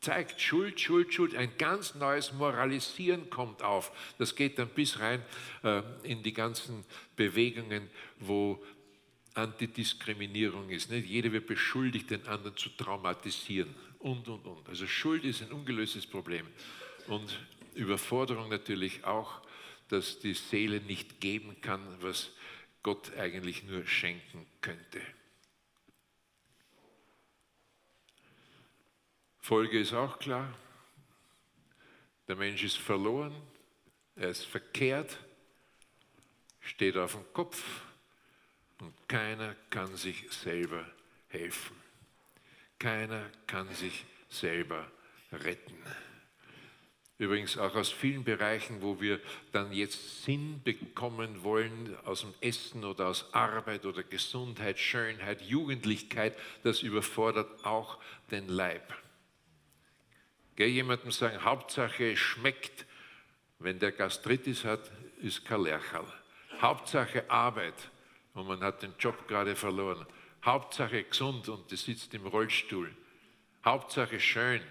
Speaker 1: zeigt Schuld, Schuld, Schuld. Ein ganz neues Moralisieren kommt auf. Das geht dann bis rein äh, in die ganzen Bewegungen, wo Antidiskriminierung ist. Nicht? Jeder wird beschuldigt, den anderen zu traumatisieren und, und, und. Also Schuld ist ein ungelöstes Problem. Und Überforderung natürlich auch, dass die Seele nicht geben kann, was Gott eigentlich nur schenken könnte. Folge ist auch klar. Der Mensch ist verloren, er ist verkehrt, steht auf dem Kopf und keiner kann sich selber helfen. Keiner kann sich selber retten. Übrigens auch aus vielen Bereichen, wo wir dann jetzt Sinn bekommen wollen, aus dem Essen oder aus Arbeit oder Gesundheit, Schönheit, Jugendlichkeit, das überfordert auch den Leib. Gell, jemandem sagen, Hauptsache es schmeckt, wenn der Gastritis hat, ist kein Lercherl. Hauptsache Arbeit und man hat den Job gerade verloren. Hauptsache gesund und die sitzt im Rollstuhl. Hauptsache schön.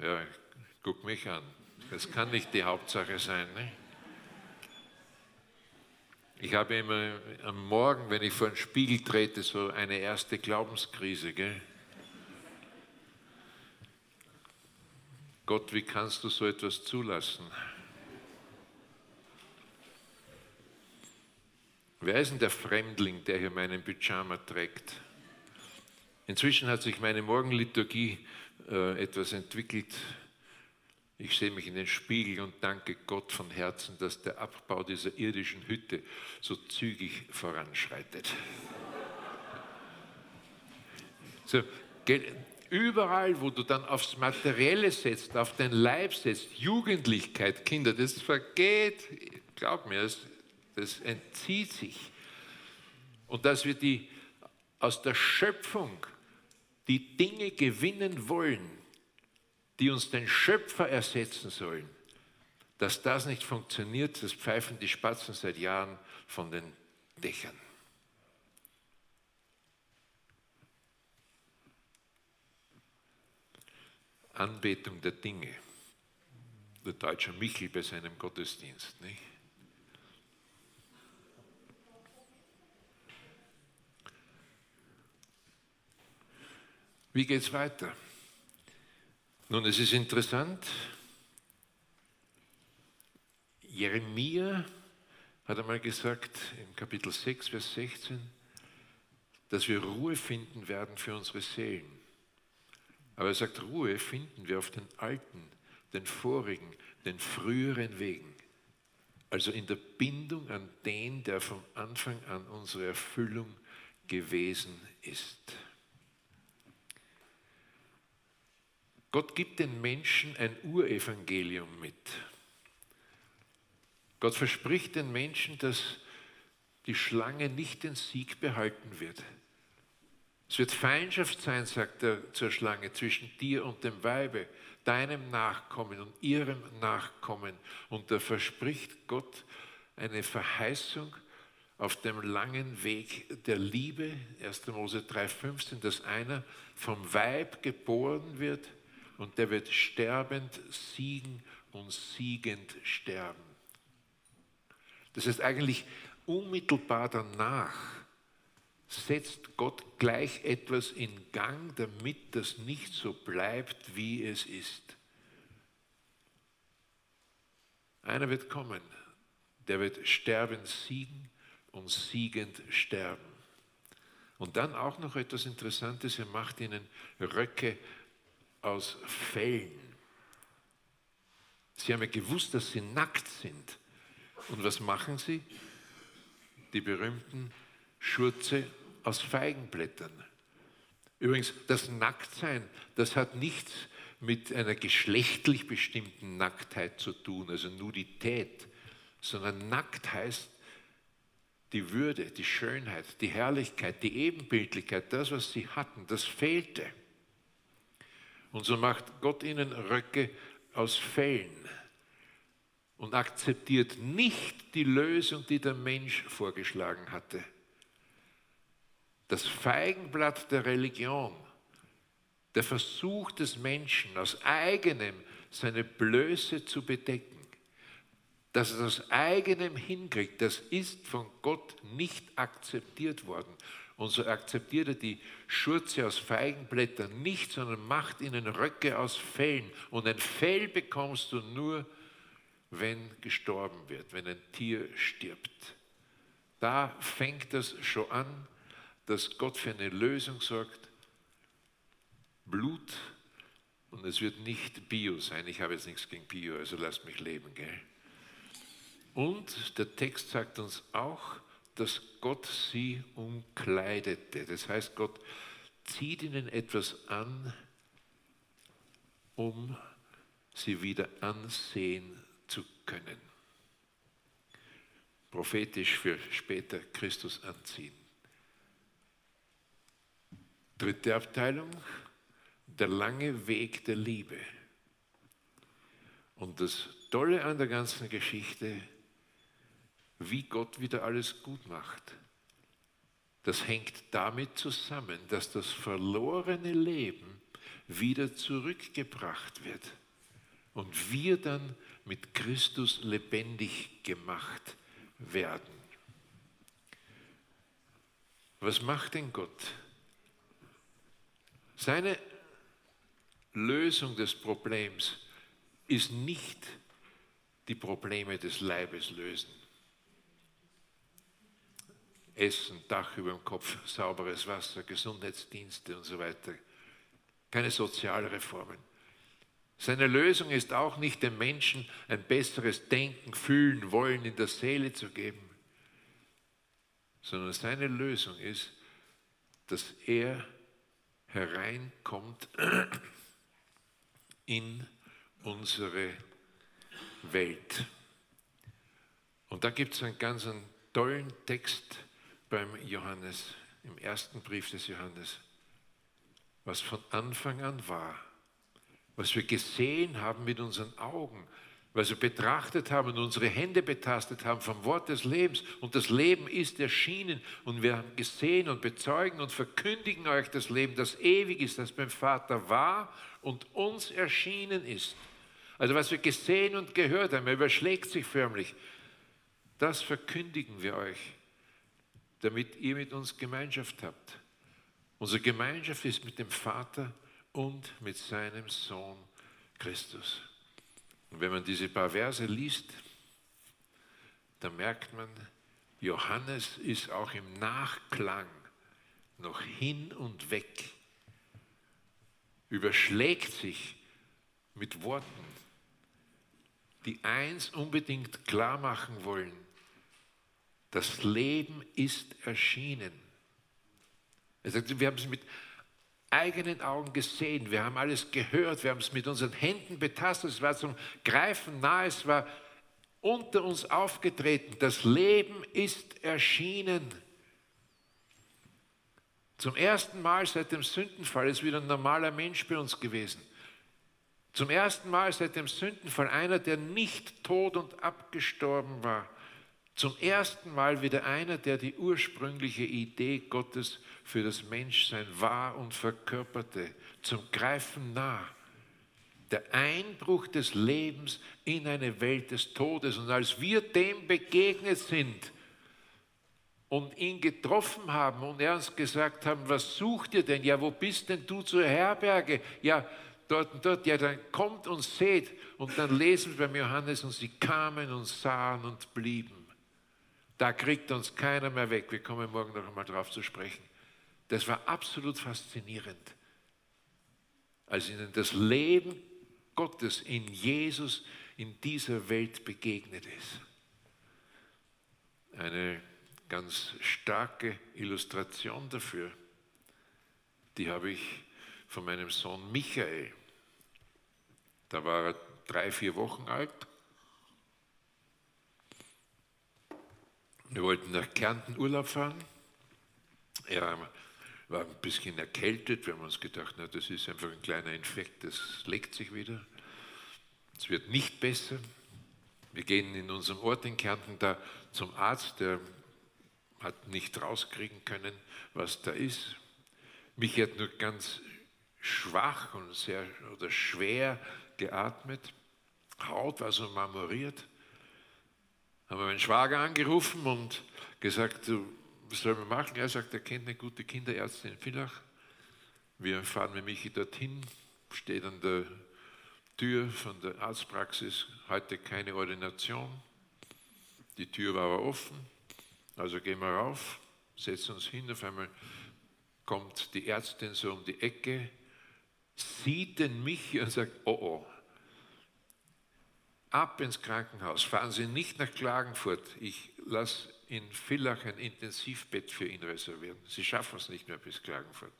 Speaker 1: Ja, guck mich an. Das kann nicht die Hauptsache sein. Ne? Ich habe immer am Morgen, wenn ich vor den Spiegel trete, so eine erste Glaubenskrise. Gell? Gott, wie kannst du so etwas zulassen? Wer ist denn der Fremdling, der hier meinen Pyjama trägt? Inzwischen hat sich meine Morgenliturgie äh, etwas entwickelt. Ich sehe mich in den Spiegel und danke Gott von Herzen, dass der Abbau dieser irdischen Hütte so zügig voranschreitet. So, Überall, wo du dann aufs Materielle setzt, auf den Leib setzt, Jugendlichkeit, Kinder, das vergeht, glaub mir, das, das entzieht sich. Und dass wir die, aus der Schöpfung die Dinge gewinnen wollen, die uns den Schöpfer ersetzen sollen, dass das nicht funktioniert, das pfeifen die Spatzen seit Jahren von den Dächern. Anbetung der Dinge. Der deutsche Michel bei seinem Gottesdienst. Nicht? Wie geht es weiter? Nun, es ist interessant. Jeremia hat einmal gesagt, im Kapitel 6, Vers 16, dass wir Ruhe finden werden für unsere Seelen. Aber er sagt, Ruhe finden wir auf den alten, den vorigen, den früheren Wegen. Also in der Bindung an den, der vom Anfang an unsere Erfüllung gewesen ist. Gott gibt den Menschen ein Urevangelium mit. Gott verspricht den Menschen, dass die Schlange nicht den Sieg behalten wird. Es wird Feindschaft sein, sagt er zur Schlange, zwischen dir und dem Weibe, deinem Nachkommen und ihrem Nachkommen. Und da verspricht Gott eine Verheißung auf dem langen Weg der Liebe, 1. Mose 3,15, dass einer vom Weib geboren wird und der wird sterbend siegen und siegend sterben. Das heißt eigentlich unmittelbar danach setzt Gott gleich etwas in Gang, damit das nicht so bleibt, wie es ist. Einer wird kommen, der wird sterben, siegen und siegend sterben. Und dann auch noch etwas Interessantes, er macht ihnen Röcke aus Fellen. Sie haben ja gewusst, dass sie nackt sind. Und was machen sie? Die berühmten Schurze aus Feigenblättern. Übrigens, das Nacktsein, das hat nichts mit einer geschlechtlich bestimmten Nacktheit zu tun, also Nudität, sondern nackt heißt die Würde, die Schönheit, die Herrlichkeit, die Ebenbildlichkeit, das, was sie hatten, das fehlte. Und so macht Gott ihnen Röcke aus Fellen und akzeptiert nicht die Lösung, die der Mensch vorgeschlagen hatte. Das Feigenblatt der Religion, der Versuch des Menschen aus eigenem seine Blöße zu bedecken, dass er aus eigenem hinkriegt, das ist von Gott nicht akzeptiert worden. Und so akzeptiert er die Schurze aus Feigenblättern nicht, sondern macht ihnen Röcke aus Fellen. Und ein Fell bekommst du nur, wenn gestorben wird, wenn ein Tier stirbt. Da fängt das schon an, dass Gott für eine Lösung sorgt. Blut und es wird nicht Bio sein. Ich habe jetzt nichts gegen Bio, also lasst mich leben. Gell? Und der Text sagt uns auch, dass Gott sie umkleidete. Das heißt, Gott zieht ihnen etwas an, um sie wieder ansehen zu können. Prophetisch für später Christus anziehen. Dritte Abteilung, der lange Weg der Liebe. Und das Tolle an der ganzen Geschichte, wie Gott wieder alles gut macht. Das hängt damit zusammen, dass das verlorene Leben wieder zurückgebracht wird und wir dann mit Christus lebendig gemacht werden. Was macht denn Gott? Seine Lösung des Problems ist nicht die Probleme des Leibes lösen. Essen, Dach über dem Kopf, sauberes Wasser, Gesundheitsdienste und so weiter. Keine Sozialreformen. Seine Lösung ist auch nicht dem Menschen ein besseres Denken, Fühlen, Wollen in der Seele zu geben, sondern seine Lösung ist, dass er hereinkommt in unsere Welt. Und da gibt es einen ganz tollen Text beim Johannes, im ersten Brief des Johannes, was von Anfang an war, was wir gesehen haben mit unseren Augen, was wir betrachtet haben und unsere Hände betastet haben vom Wort des Lebens. Und das Leben ist erschienen und wir haben gesehen und bezeugen und verkündigen euch das Leben, das ewig ist, das beim Vater war und uns erschienen ist. Also was wir gesehen und gehört haben, er überschlägt sich förmlich. Das verkündigen wir euch, damit ihr mit uns Gemeinschaft habt. Unsere Gemeinschaft ist mit dem Vater und mit seinem Sohn Christus. Und wenn man diese paar Verse liest, dann merkt man, Johannes ist auch im Nachklang noch hin und weg, überschlägt sich mit Worten, die eins unbedingt klar machen wollen, das Leben ist erschienen. Er sagt, wir haben es mit eigenen Augen gesehen, wir haben alles gehört, wir haben es mit unseren Händen betastet, es war zum Greifen nahe, es war unter uns aufgetreten. Das Leben ist erschienen. Zum ersten Mal seit dem Sündenfall ist wieder ein normaler Mensch bei uns gewesen. Zum ersten Mal seit dem Sündenfall einer, der nicht tot und abgestorben war. Zum ersten Mal wieder einer, der die ursprüngliche Idee Gottes für das Menschsein war und verkörperte, zum Greifen nah. Der Einbruch des Lebens in eine Welt des Todes. Und als wir dem begegnet sind und ihn getroffen haben und er uns gesagt haben, was sucht ihr denn? Ja, wo bist denn du zur Herberge? Ja, dort und dort. Ja, dann kommt und seht. Und dann lesen wir beim Johannes und sie kamen und sahen und blieben. Da kriegt uns keiner mehr weg. Wir kommen morgen noch einmal drauf zu sprechen. Das war absolut faszinierend, als ihnen das Leben Gottes in Jesus in dieser Welt begegnet ist. Eine ganz starke Illustration dafür, die habe ich von meinem Sohn Michael. Da war er drei, vier Wochen alt Wir wollten nach Kärnten Urlaub fahren. Er war ein bisschen erkältet. Wir haben uns gedacht, na, das ist einfach ein kleiner Infekt, das legt sich wieder. Es wird nicht besser. Wir gehen in unserem Ort in Kärnten da zum Arzt, der hat nicht rauskriegen können, was da ist. Mich hat nur ganz schwach und sehr oder schwer geatmet. Haut war so marmoriert haben wir meinen Schwager angerufen und gesagt, was soll man machen? Er sagt, er kennt eine gute Kinderärztin in Villach. Wir fahren mit Michi dorthin, steht an der Tür von der Arztpraxis, heute keine Ordination. Die Tür war aber offen, also gehen wir rauf, setzen uns hin, auf einmal kommt die Ärztin so um die Ecke, sieht den Michi und sagt, oh oh, ab ins Krankenhaus, fahren Sie nicht nach Klagenfurt, ich lasse in Villach ein Intensivbett für ihn reservieren. Sie schaffen es nicht mehr bis Klagenfurt.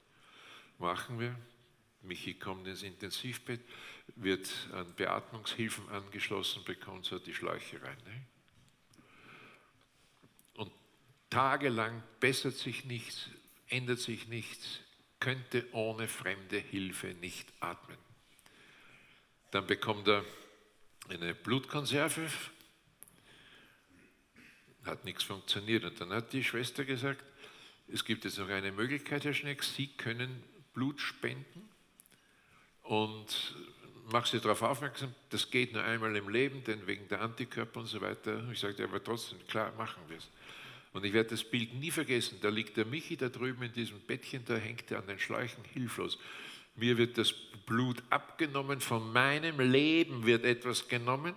Speaker 1: Machen wir. Michi kommt ins Intensivbett, wird an Beatmungshilfen angeschlossen, bekommt so die Schläuche rein. Ne? Und tagelang bessert sich nichts, ändert sich nichts, könnte ohne fremde Hilfe nicht atmen. Dann bekommt er eine Blutkonserve, hat nichts funktioniert. Und dann hat die Schwester gesagt, es gibt jetzt noch eine Möglichkeit, Herr Schneck, Sie können Blut spenden und mache Sie darauf aufmerksam, das geht nur einmal im Leben, denn wegen der Antikörper und so weiter. Ich sagte, aber trotzdem, klar, machen wir es. Und ich werde das Bild nie vergessen. Da liegt der Michi da drüben in diesem Bettchen, da hängt er an den Schläuchen hilflos. Mir wird das Blut abgenommen, von meinem Leben wird etwas genommen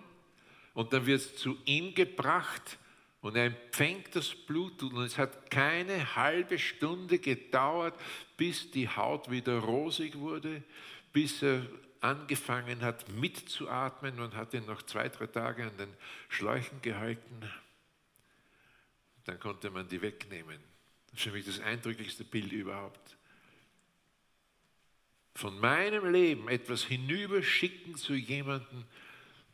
Speaker 1: und dann wird es zu ihm gebracht und er empfängt das Blut und es hat keine halbe Stunde gedauert, bis die Haut wieder rosig wurde, bis er angefangen hat mitzuatmen und hat ihn noch zwei, drei Tage an den Schläuchen gehalten. Dann konnte man die wegnehmen. Das ist für mich das eindrücklichste Bild überhaupt. Von meinem Leben etwas hinüberschicken zu jemandem,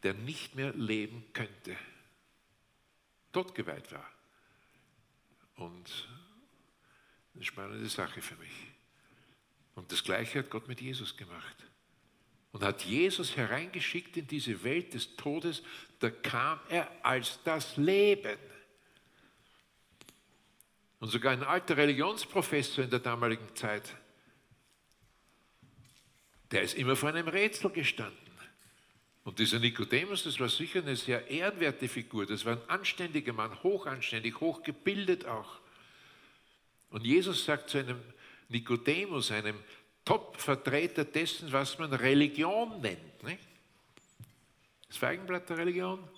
Speaker 1: der nicht mehr leben könnte, totgeweiht war. Und eine spannende Sache für mich. Und das Gleiche hat Gott mit Jesus gemacht. Und hat Jesus hereingeschickt in diese Welt des Todes, da kam er als das Leben. Und sogar ein alter Religionsprofessor in der damaligen Zeit, der ist immer vor einem Rätsel gestanden. Und dieser Nikodemus, das war sicher eine sehr ehrenwerte Figur. Das war ein anständiger Mann, hochanständig, hochgebildet auch. Und Jesus sagt zu einem Nikodemus, einem Top-Vertreter dessen, was man Religion nennt. Nicht? Das Feigenblatt der Religion.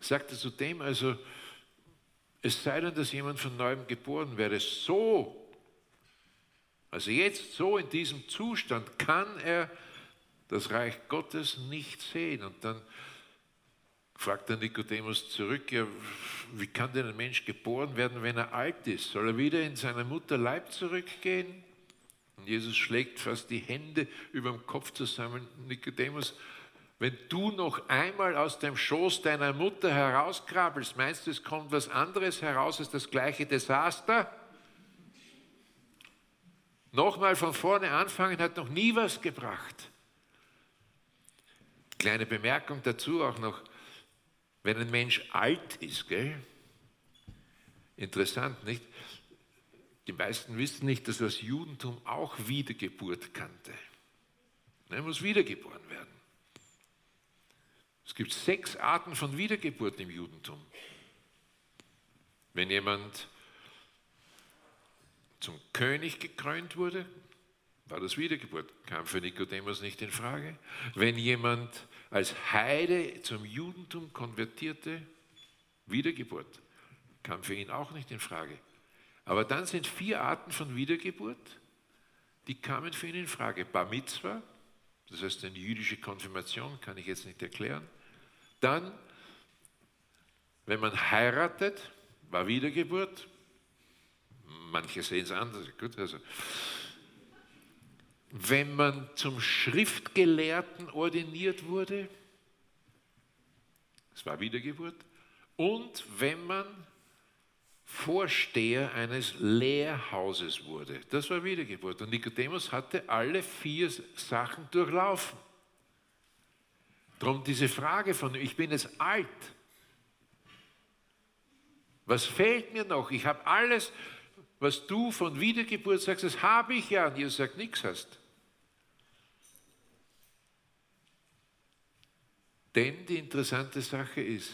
Speaker 1: Sagt er zu dem, also es sei denn, dass jemand von neuem geboren wäre, so, also jetzt so in diesem Zustand kann er das Reich Gottes nicht sehen. Und dann fragt der Nikodemus zurück, ja, wie kann denn ein Mensch geboren werden, wenn er alt ist? Soll er wieder in seine Mutter Leib zurückgehen? Und Jesus schlägt fast die Hände über dem Kopf zusammen. Nikodemus, wenn du noch einmal aus dem Schoß deiner Mutter herauskrabbelst, meinst du, es kommt was anderes heraus als das gleiche Desaster? Nochmal von vorne anfangen hat noch nie was gebracht. Kleine Bemerkung dazu auch noch. Wenn ein Mensch alt ist, gell? interessant, nicht? Die meisten wissen nicht, dass das Judentum auch Wiedergeburt kannte. Er muss wiedergeboren werden. Es gibt sechs Arten von Wiedergeburt im Judentum. Wenn jemand zum König gekrönt wurde, war das Wiedergeburt, kam für Nikodemus nicht in Frage. Wenn jemand als Heide zum Judentum konvertierte, Wiedergeburt, kam für ihn auch nicht in Frage. Aber dann sind vier Arten von Wiedergeburt, die kamen für ihn in Frage. Bar Mitzvah, das heißt eine jüdische Konfirmation, kann ich jetzt nicht erklären. Dann, wenn man heiratet, war Wiedergeburt. Manche sehen es anders. Gut, also wenn man zum Schriftgelehrten ordiniert wurde, das war Wiedergeburt, und wenn man Vorsteher eines Lehrhauses wurde, das war Wiedergeburt. Und Nikodemus hatte alle vier Sachen durchlaufen. Darum diese Frage von, ich bin jetzt alt, was fehlt mir noch? Ich habe alles was du von Wiedergeburt sagst, das habe ich ja. Und Jesus sagt, nichts hast. Denn die interessante Sache ist,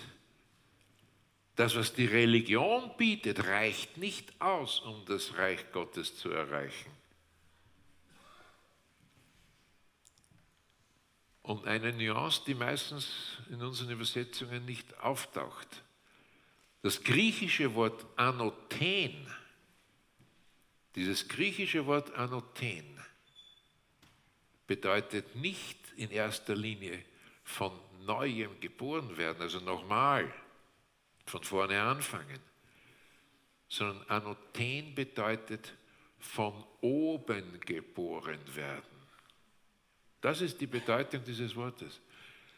Speaker 1: Das, was die Religion bietet, reicht nicht aus, um das Reich Gottes zu erreichen. Und eine Nuance, die meistens in unseren Übersetzungen nicht auftaucht. Das griechische Wort Anothen, dieses griechische Wort Anothen, bedeutet nicht in erster Linie von neuem geboren werden, also nochmal von vorne anfangen, sondern Anothen bedeutet von oben geboren werden. Das ist die Bedeutung dieses Wortes.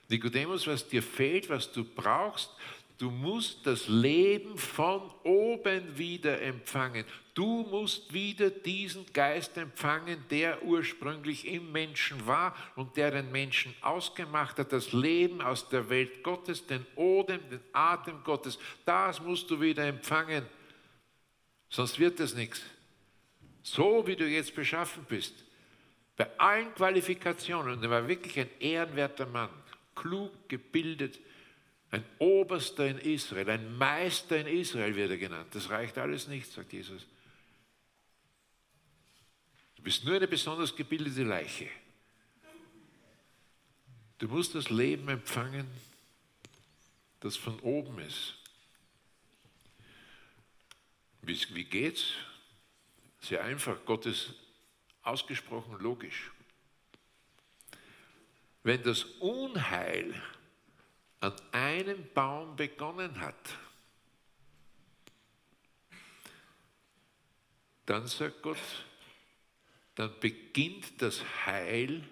Speaker 1: Nikodemus, was dir fehlt, was du brauchst, du musst das Leben von oben wieder empfangen. Du musst wieder diesen Geist empfangen, der ursprünglich im Menschen war und der den Menschen ausgemacht hat, das Leben aus der Welt Gottes, den Odem, den Atem Gottes. Das musst du wieder empfangen. Sonst wird das nichts. So wie du jetzt beschaffen bist. Bei allen Qualifikationen, er war wirklich ein ehrenwerter Mann, klug, gebildet, ein Oberster in Israel, ein Meister in Israel wird er genannt. Das reicht alles nicht, sagt Jesus. Du bist nur eine besonders gebildete Leiche. Du musst das Leben empfangen, das von oben ist. Wie, wie geht's? Sehr einfach. Gottes ausgesprochen logisch. Wenn das Unheil an einem Baum begonnen hat, dann sagt Gott, dann beginnt das Heil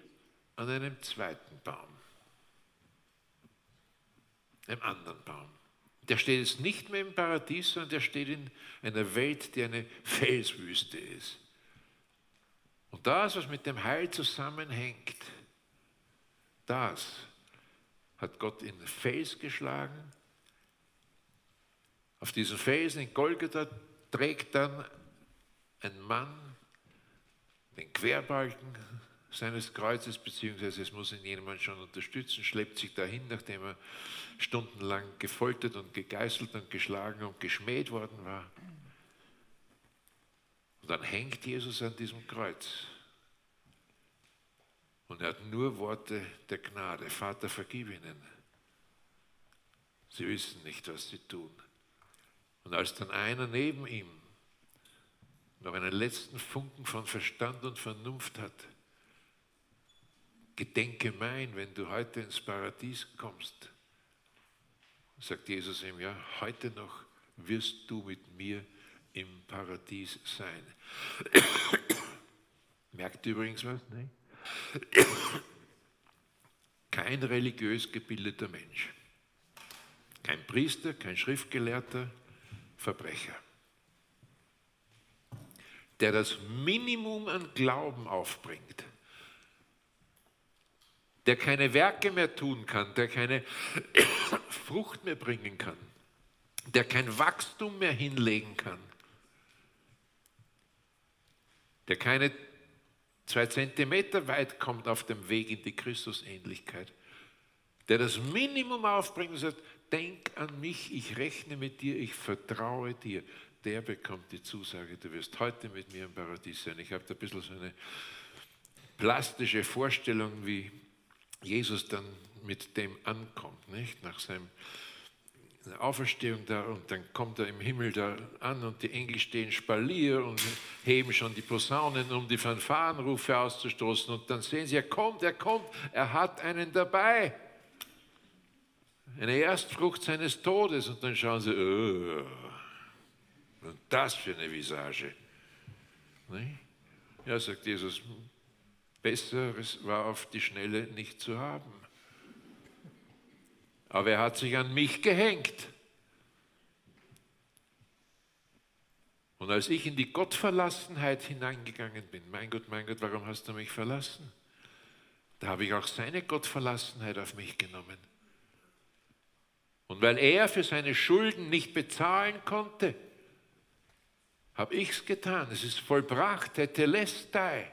Speaker 1: an einem zweiten Baum, einem anderen Baum. Der steht jetzt nicht mehr im Paradies, sondern der steht in einer Welt, die eine Felswüste ist. Und das, was mit dem Heil zusammenhängt, das hat Gott in den Fels geschlagen. Auf diesen Felsen in Golgatha trägt dann ein Mann den Querbalken seines Kreuzes, beziehungsweise es muss ihn jemand schon unterstützen, schleppt sich dahin, nachdem er stundenlang gefoltert und gegeißelt und geschlagen und geschmäht worden war. Und dann hängt Jesus an diesem Kreuz. Und er hat nur Worte der Gnade. Vater, vergib ihnen. Sie wissen nicht, was sie tun. Und als dann einer neben ihm noch einen letzten Funken von Verstand und Vernunft hat, gedenke mein, wenn du heute ins Paradies kommst, sagt Jesus ihm, ja, heute noch wirst du mit mir im Paradies sein. Merkt ihr übrigens was? Nein? Kein religiös gebildeter Mensch, kein Priester, kein Schriftgelehrter, Verbrecher, der das Minimum an Glauben aufbringt, der keine Werke mehr tun kann, der keine Frucht mehr bringen kann, der kein Wachstum mehr hinlegen kann, der keine zwei Zentimeter weit kommt auf dem Weg in die Christusähnlichkeit, der das Minimum aufbringt und sagt, denk an mich, ich rechne mit dir, ich vertraue dir, der bekommt die Zusage, du wirst heute mit mir im Paradies sein. Ich habe da ein bisschen so eine plastische Vorstellung, wie Jesus dann mit dem ankommt, nicht? Nach seinem Auferstehung da und dann kommt er im Himmel da an und die Engel stehen Spalier und heben schon die Posaunen, um die Fanfarenrufe auszustoßen und dann sehen sie, er kommt, er kommt, er hat einen dabei. Eine Erstfrucht seines Todes und dann schauen sie, oh, und das für eine Visage. Ja, sagt Jesus, Besseres war auf die Schnelle nicht zu haben. Aber er hat sich an mich gehängt. Und als ich in die Gottverlassenheit hineingegangen bin, mein Gott, mein Gott, warum hast du mich verlassen? Da habe ich auch seine Gottverlassenheit auf mich genommen. Und weil er für seine Schulden nicht bezahlen konnte, habe ich es getan. Es ist vollbracht, Tetelestai.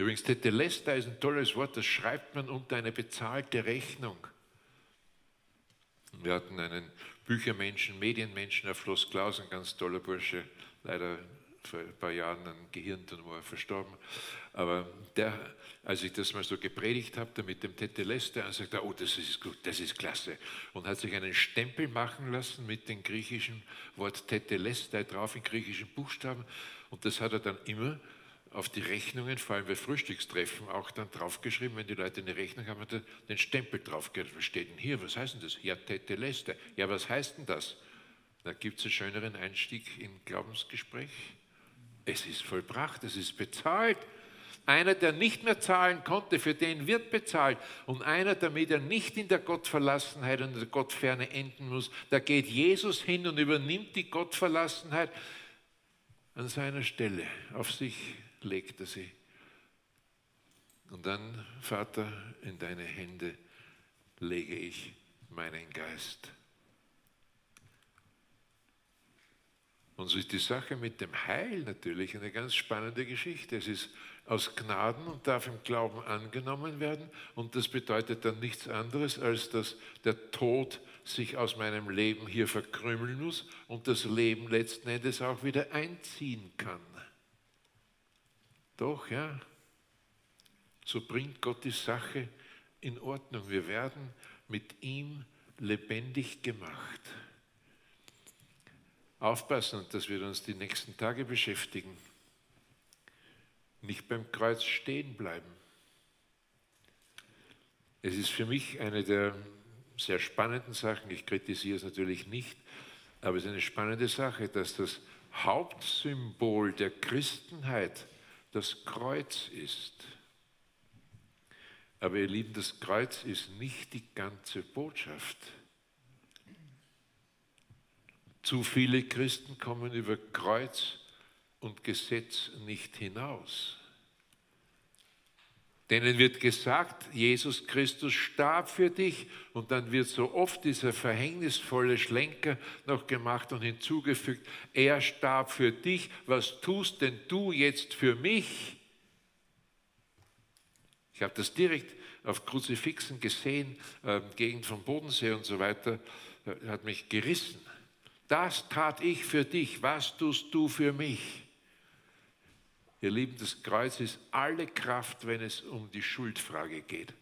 Speaker 1: Übrigens, Tetelesta ist ein tolles Wort, das schreibt man unter eine bezahlte Rechnung. Wir hatten einen Büchermenschen, Medienmenschen auf Schloss Klaus, ein ganz toller Bursche, leider vor ein paar Jahren an Gehirntumor verstorben. Aber der, als ich das mal so gepredigt habe, mit dem Teteleste, er sagt, oh, das ist gut, das ist klasse. Und hat sich einen Stempel machen lassen mit dem griechischen Wort Teteleste drauf in griechischen Buchstaben. Und das hat er dann immer auf die Rechnungen, vor allem bei Frühstückstreffen, auch dann draufgeschrieben, wenn die Leute eine Rechnung haben, hat er den Stempel draufgeschrieben. Was steht denn hier? Was heißt denn das? Ja, Teteleste. Ja, was heißt denn das? Da gibt es einen schöneren Einstieg in Glaubensgespräch. Es ist vollbracht, es ist bezahlt. Einer, der nicht mehr zahlen konnte, für den wird bezahlt. Und einer, damit er nicht in der Gottverlassenheit und der Gottferne enden muss, da geht Jesus hin und übernimmt die Gottverlassenheit an seiner Stelle. Auf sich legt er sie. Und dann, Vater, in deine Hände lege ich meinen Geist. Und so ist die Sache mit dem Heil natürlich eine ganz spannende Geschichte. Es ist aus Gnaden und darf im Glauben angenommen werden. Und das bedeutet dann nichts anderes, als dass der Tod sich aus meinem Leben hier verkrümmeln muss und das Leben letzten Endes auch wieder einziehen kann. Doch, ja, so bringt Gott die Sache in Ordnung. Wir werden mit ihm lebendig gemacht aufpassen, und das wird uns die nächsten Tage beschäftigen. Nicht beim Kreuz stehen bleiben. Es ist für mich eine der sehr spannenden Sachen, ich kritisiere es natürlich nicht, aber es ist eine spannende Sache, dass das Hauptsymbol der Christenheit das Kreuz ist. Aber ihr Lieben, das Kreuz ist nicht die ganze Botschaft. Zu viele Christen kommen über Kreuz und Gesetz nicht hinaus. Denen wird gesagt, Jesus Christus starb für dich und dann wird so oft dieser verhängnisvolle Schlenker noch gemacht und hinzugefügt, er starb für dich, was tust denn du jetzt für mich? Ich habe das direkt auf Kruzifixen gesehen, äh, Gegend vom Bodensee und so weiter, äh, hat mich gerissen. Das tat ich für dich, was tust du für mich? Ihr Lieben, das Kreuz ist alle Kraft, wenn es um die Schuldfrage geht.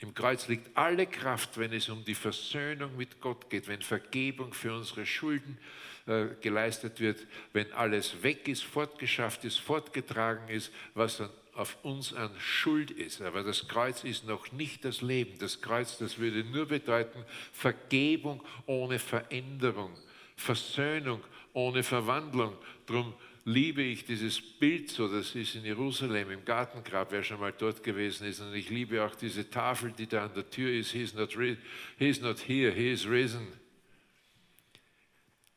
Speaker 1: Im Kreuz liegt alle Kraft, wenn es um die Versöhnung mit Gott geht, wenn Vergebung für unsere Schulden äh, geleistet wird, wenn alles weg ist, fortgeschafft ist, fortgetragen ist, was an auf uns an Schuld ist. Aber das Kreuz ist noch nicht das Leben. Das Kreuz, das würde nur bedeuten Vergebung ohne Veränderung, Versöhnung ohne Verwandlung. Darum liebe ich dieses Bild so, das ist in Jerusalem im Gartengrab, wer schon mal dort gewesen ist. Und ich liebe auch diese Tafel, die da an der Tür ist. He is not, he is not here, he is risen.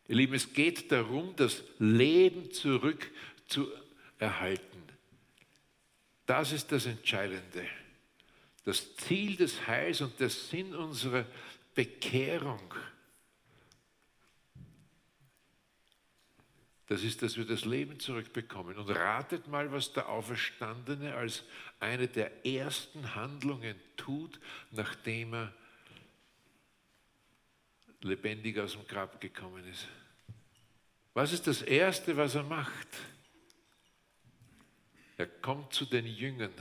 Speaker 1: Ihr Lieben, es geht darum, das Leben zurück zu erhalten. Das ist das Entscheidende. Das Ziel des Heils und der Sinn unserer Bekehrung. Das ist, dass wir das Leben zurückbekommen. Und ratet mal, was der Auferstandene als eine der ersten Handlungen tut, nachdem er lebendig aus dem Grab gekommen ist. Was ist das Erste, was er macht? Er kommt zu den Jüngern.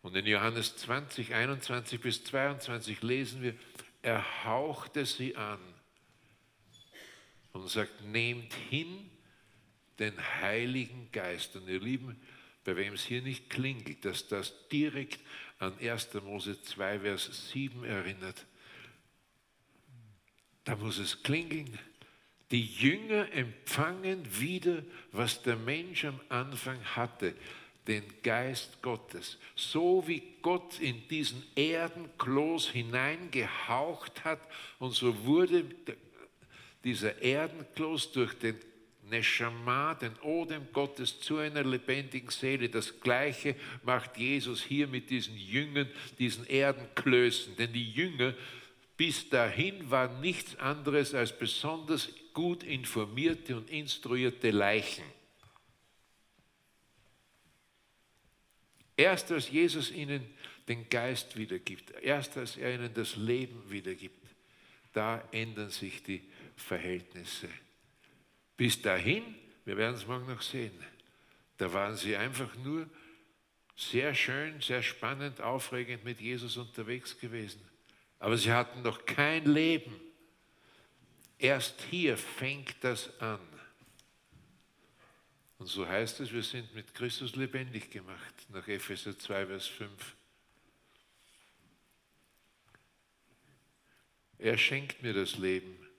Speaker 1: Und in Johannes 20, 21 bis 22 lesen wir, er hauchte sie an und sagt, nehmt hin den Heiligen Geist. Und ihr Lieben, bei wem es hier nicht klingelt, dass das direkt an 1. Mose 2, Vers 7 erinnert, da muss es klingeln. Die Jünger empfangen wieder, was der Mensch am Anfang hatte, den Geist Gottes. So wie Gott in diesen Erdenkloß hineingehaucht hat und so wurde dieser Erdenkloß durch den Neshama, den Odem Gottes, zu einer lebendigen Seele. Das Gleiche macht Jesus hier mit diesen Jüngern, diesen Erdenklößen. Denn die Jünger bis dahin waren nichts anderes als besonders gut informierte und instruierte Leichen. Erst als Jesus ihnen den Geist wiedergibt, erst als er ihnen das Leben wiedergibt, da ändern sich die Verhältnisse. Bis dahin, wir werden es morgen noch sehen, da waren sie einfach nur sehr schön, sehr spannend, aufregend mit Jesus unterwegs gewesen. Aber sie hatten noch kein Leben. Erst hier fängt das an. Und so heißt es, wir sind mit Christus lebendig gemacht, nach Epheser 2, Vers 5. Er schenkt mir das Leben.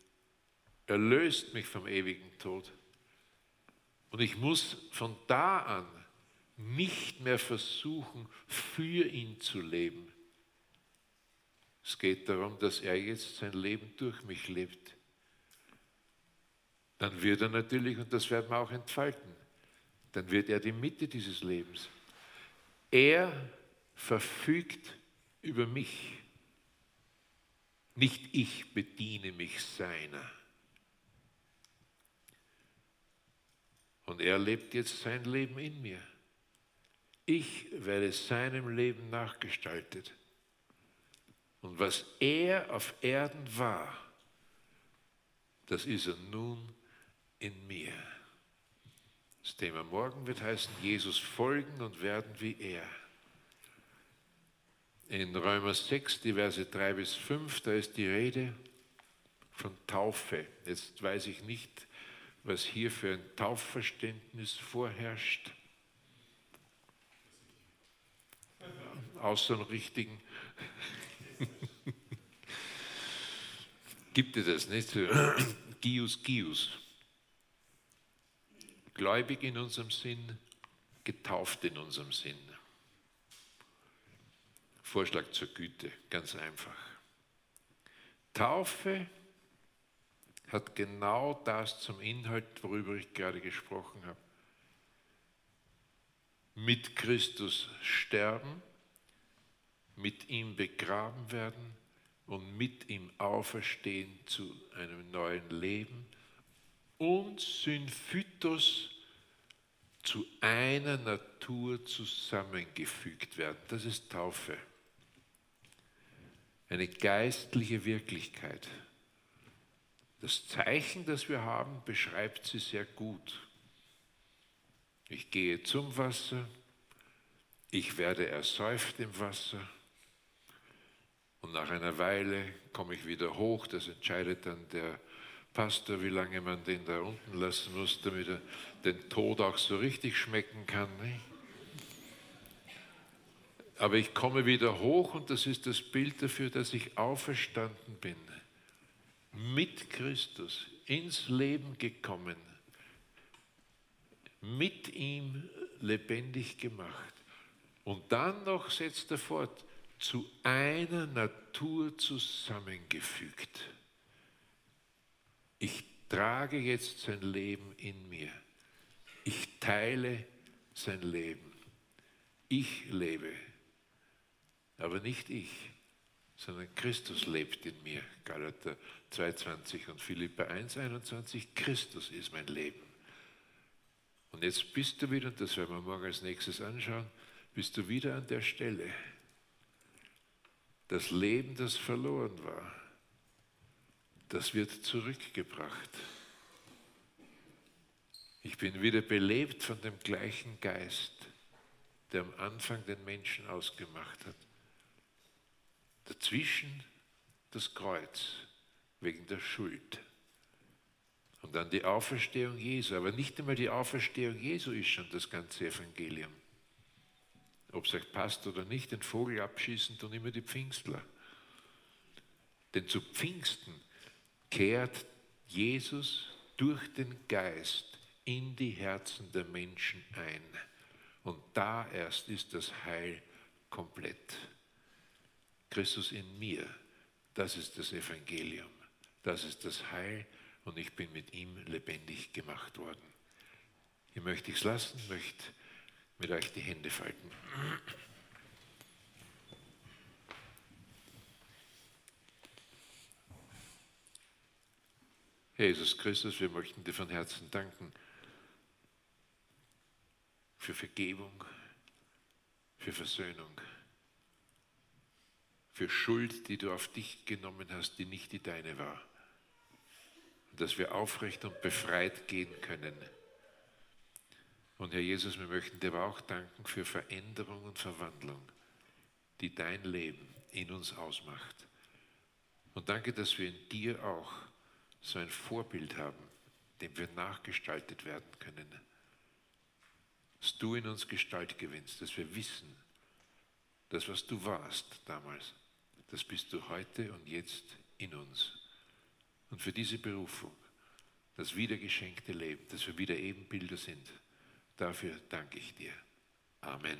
Speaker 1: Er löst mich vom ewigen Tod. Und ich muss von da an nicht mehr versuchen, für ihn zu leben. Es geht darum, dass er jetzt sein Leben durch mich lebt. Dann wird er natürlich, und das werden wir auch entfalten, dann wird er die Mitte dieses Lebens. Er verfügt über mich. Nicht ich bediene mich seiner. Und er lebt jetzt sein Leben in mir. Ich werde seinem Leben nachgestaltet. Und was er auf Erden war, das ist er nun in mir. Das Thema morgen wird heißen, Jesus folgen und werden wie er. In Römer 6, die Verse 3 bis 5, da ist die Rede von Taufe. Jetzt weiß ich nicht, was hier für ein Taufverständnis vorherrscht. Außer einen richtigen. Gibt es das nicht? Gius, Gius gläubig in unserem Sinn, getauft in unserem Sinn. Vorschlag zur Güte, ganz einfach. Taufe hat genau das zum Inhalt, worüber ich gerade gesprochen habe. Mit Christus sterben, mit ihm begraben werden und mit ihm auferstehen zu einem neuen Leben und Symphytos zu einer Natur zusammengefügt werden. Das ist Taufe. Eine geistliche Wirklichkeit. Das Zeichen, das wir haben, beschreibt sie sehr gut. Ich gehe zum Wasser, ich werde ersäuft im Wasser und nach einer Weile komme ich wieder hoch. Das entscheidet dann der Pastor, wie lange man den da unten lassen muss, damit er den Tod auch so richtig schmecken kann. Ne? Aber ich komme wieder hoch und das ist das Bild dafür, dass ich auferstanden bin. Mit Christus ins Leben gekommen. Mit ihm lebendig gemacht. Und dann noch setzt er fort, zu einer Natur zusammengefügt. Ich trage jetzt sein Leben in mir. Ich teile sein Leben. Ich lebe. Aber nicht ich, sondern Christus lebt in mir. Galater 2,20 und Philippa 1,21. Christus ist mein Leben. Und jetzt bist du wieder, und das werden wir morgen als nächstes anschauen, bist du wieder an der Stelle. Das Leben, das verloren war das wird zurückgebracht. Ich bin wieder belebt von dem gleichen Geist, der am Anfang den Menschen ausgemacht hat. Dazwischen das Kreuz wegen der Schuld. Und dann die Auferstehung Jesu. Aber nicht einmal die Auferstehung Jesu ist schon das ganze Evangelium. Ob es euch passt oder nicht, den Vogel abschießen tun immer die Pfingstler. Denn zu Pfingsten kehrt Jesus durch den Geist in die Herzen der Menschen ein. Und da erst ist das Heil komplett. Christus in mir, das ist das Evangelium, das ist das Heil und ich bin mit ihm lebendig gemacht worden. Hier möchte ich es lassen, möchte mit euch die Hände falten. Jesus Christus, wir möchten dir von Herzen danken für Vergebung, für Versöhnung. Für Schuld, die du auf dich genommen hast, die nicht die deine war. Und dass wir aufrecht und befreit gehen können. Und Herr Jesus, wir möchten dir aber auch danken für Veränderung und Verwandlung, die dein Leben in uns ausmacht. Und danke, dass wir in dir auch so ein Vorbild haben, dem wir nachgestaltet werden können. Dass du in uns Gestalt gewinnst, dass wir wissen, das, was du warst damals, das bist du heute und jetzt in uns. Und für diese Berufung, das wiedergeschenkte Leben, dass wir wieder Ebenbilder sind, dafür danke ich dir. Amen.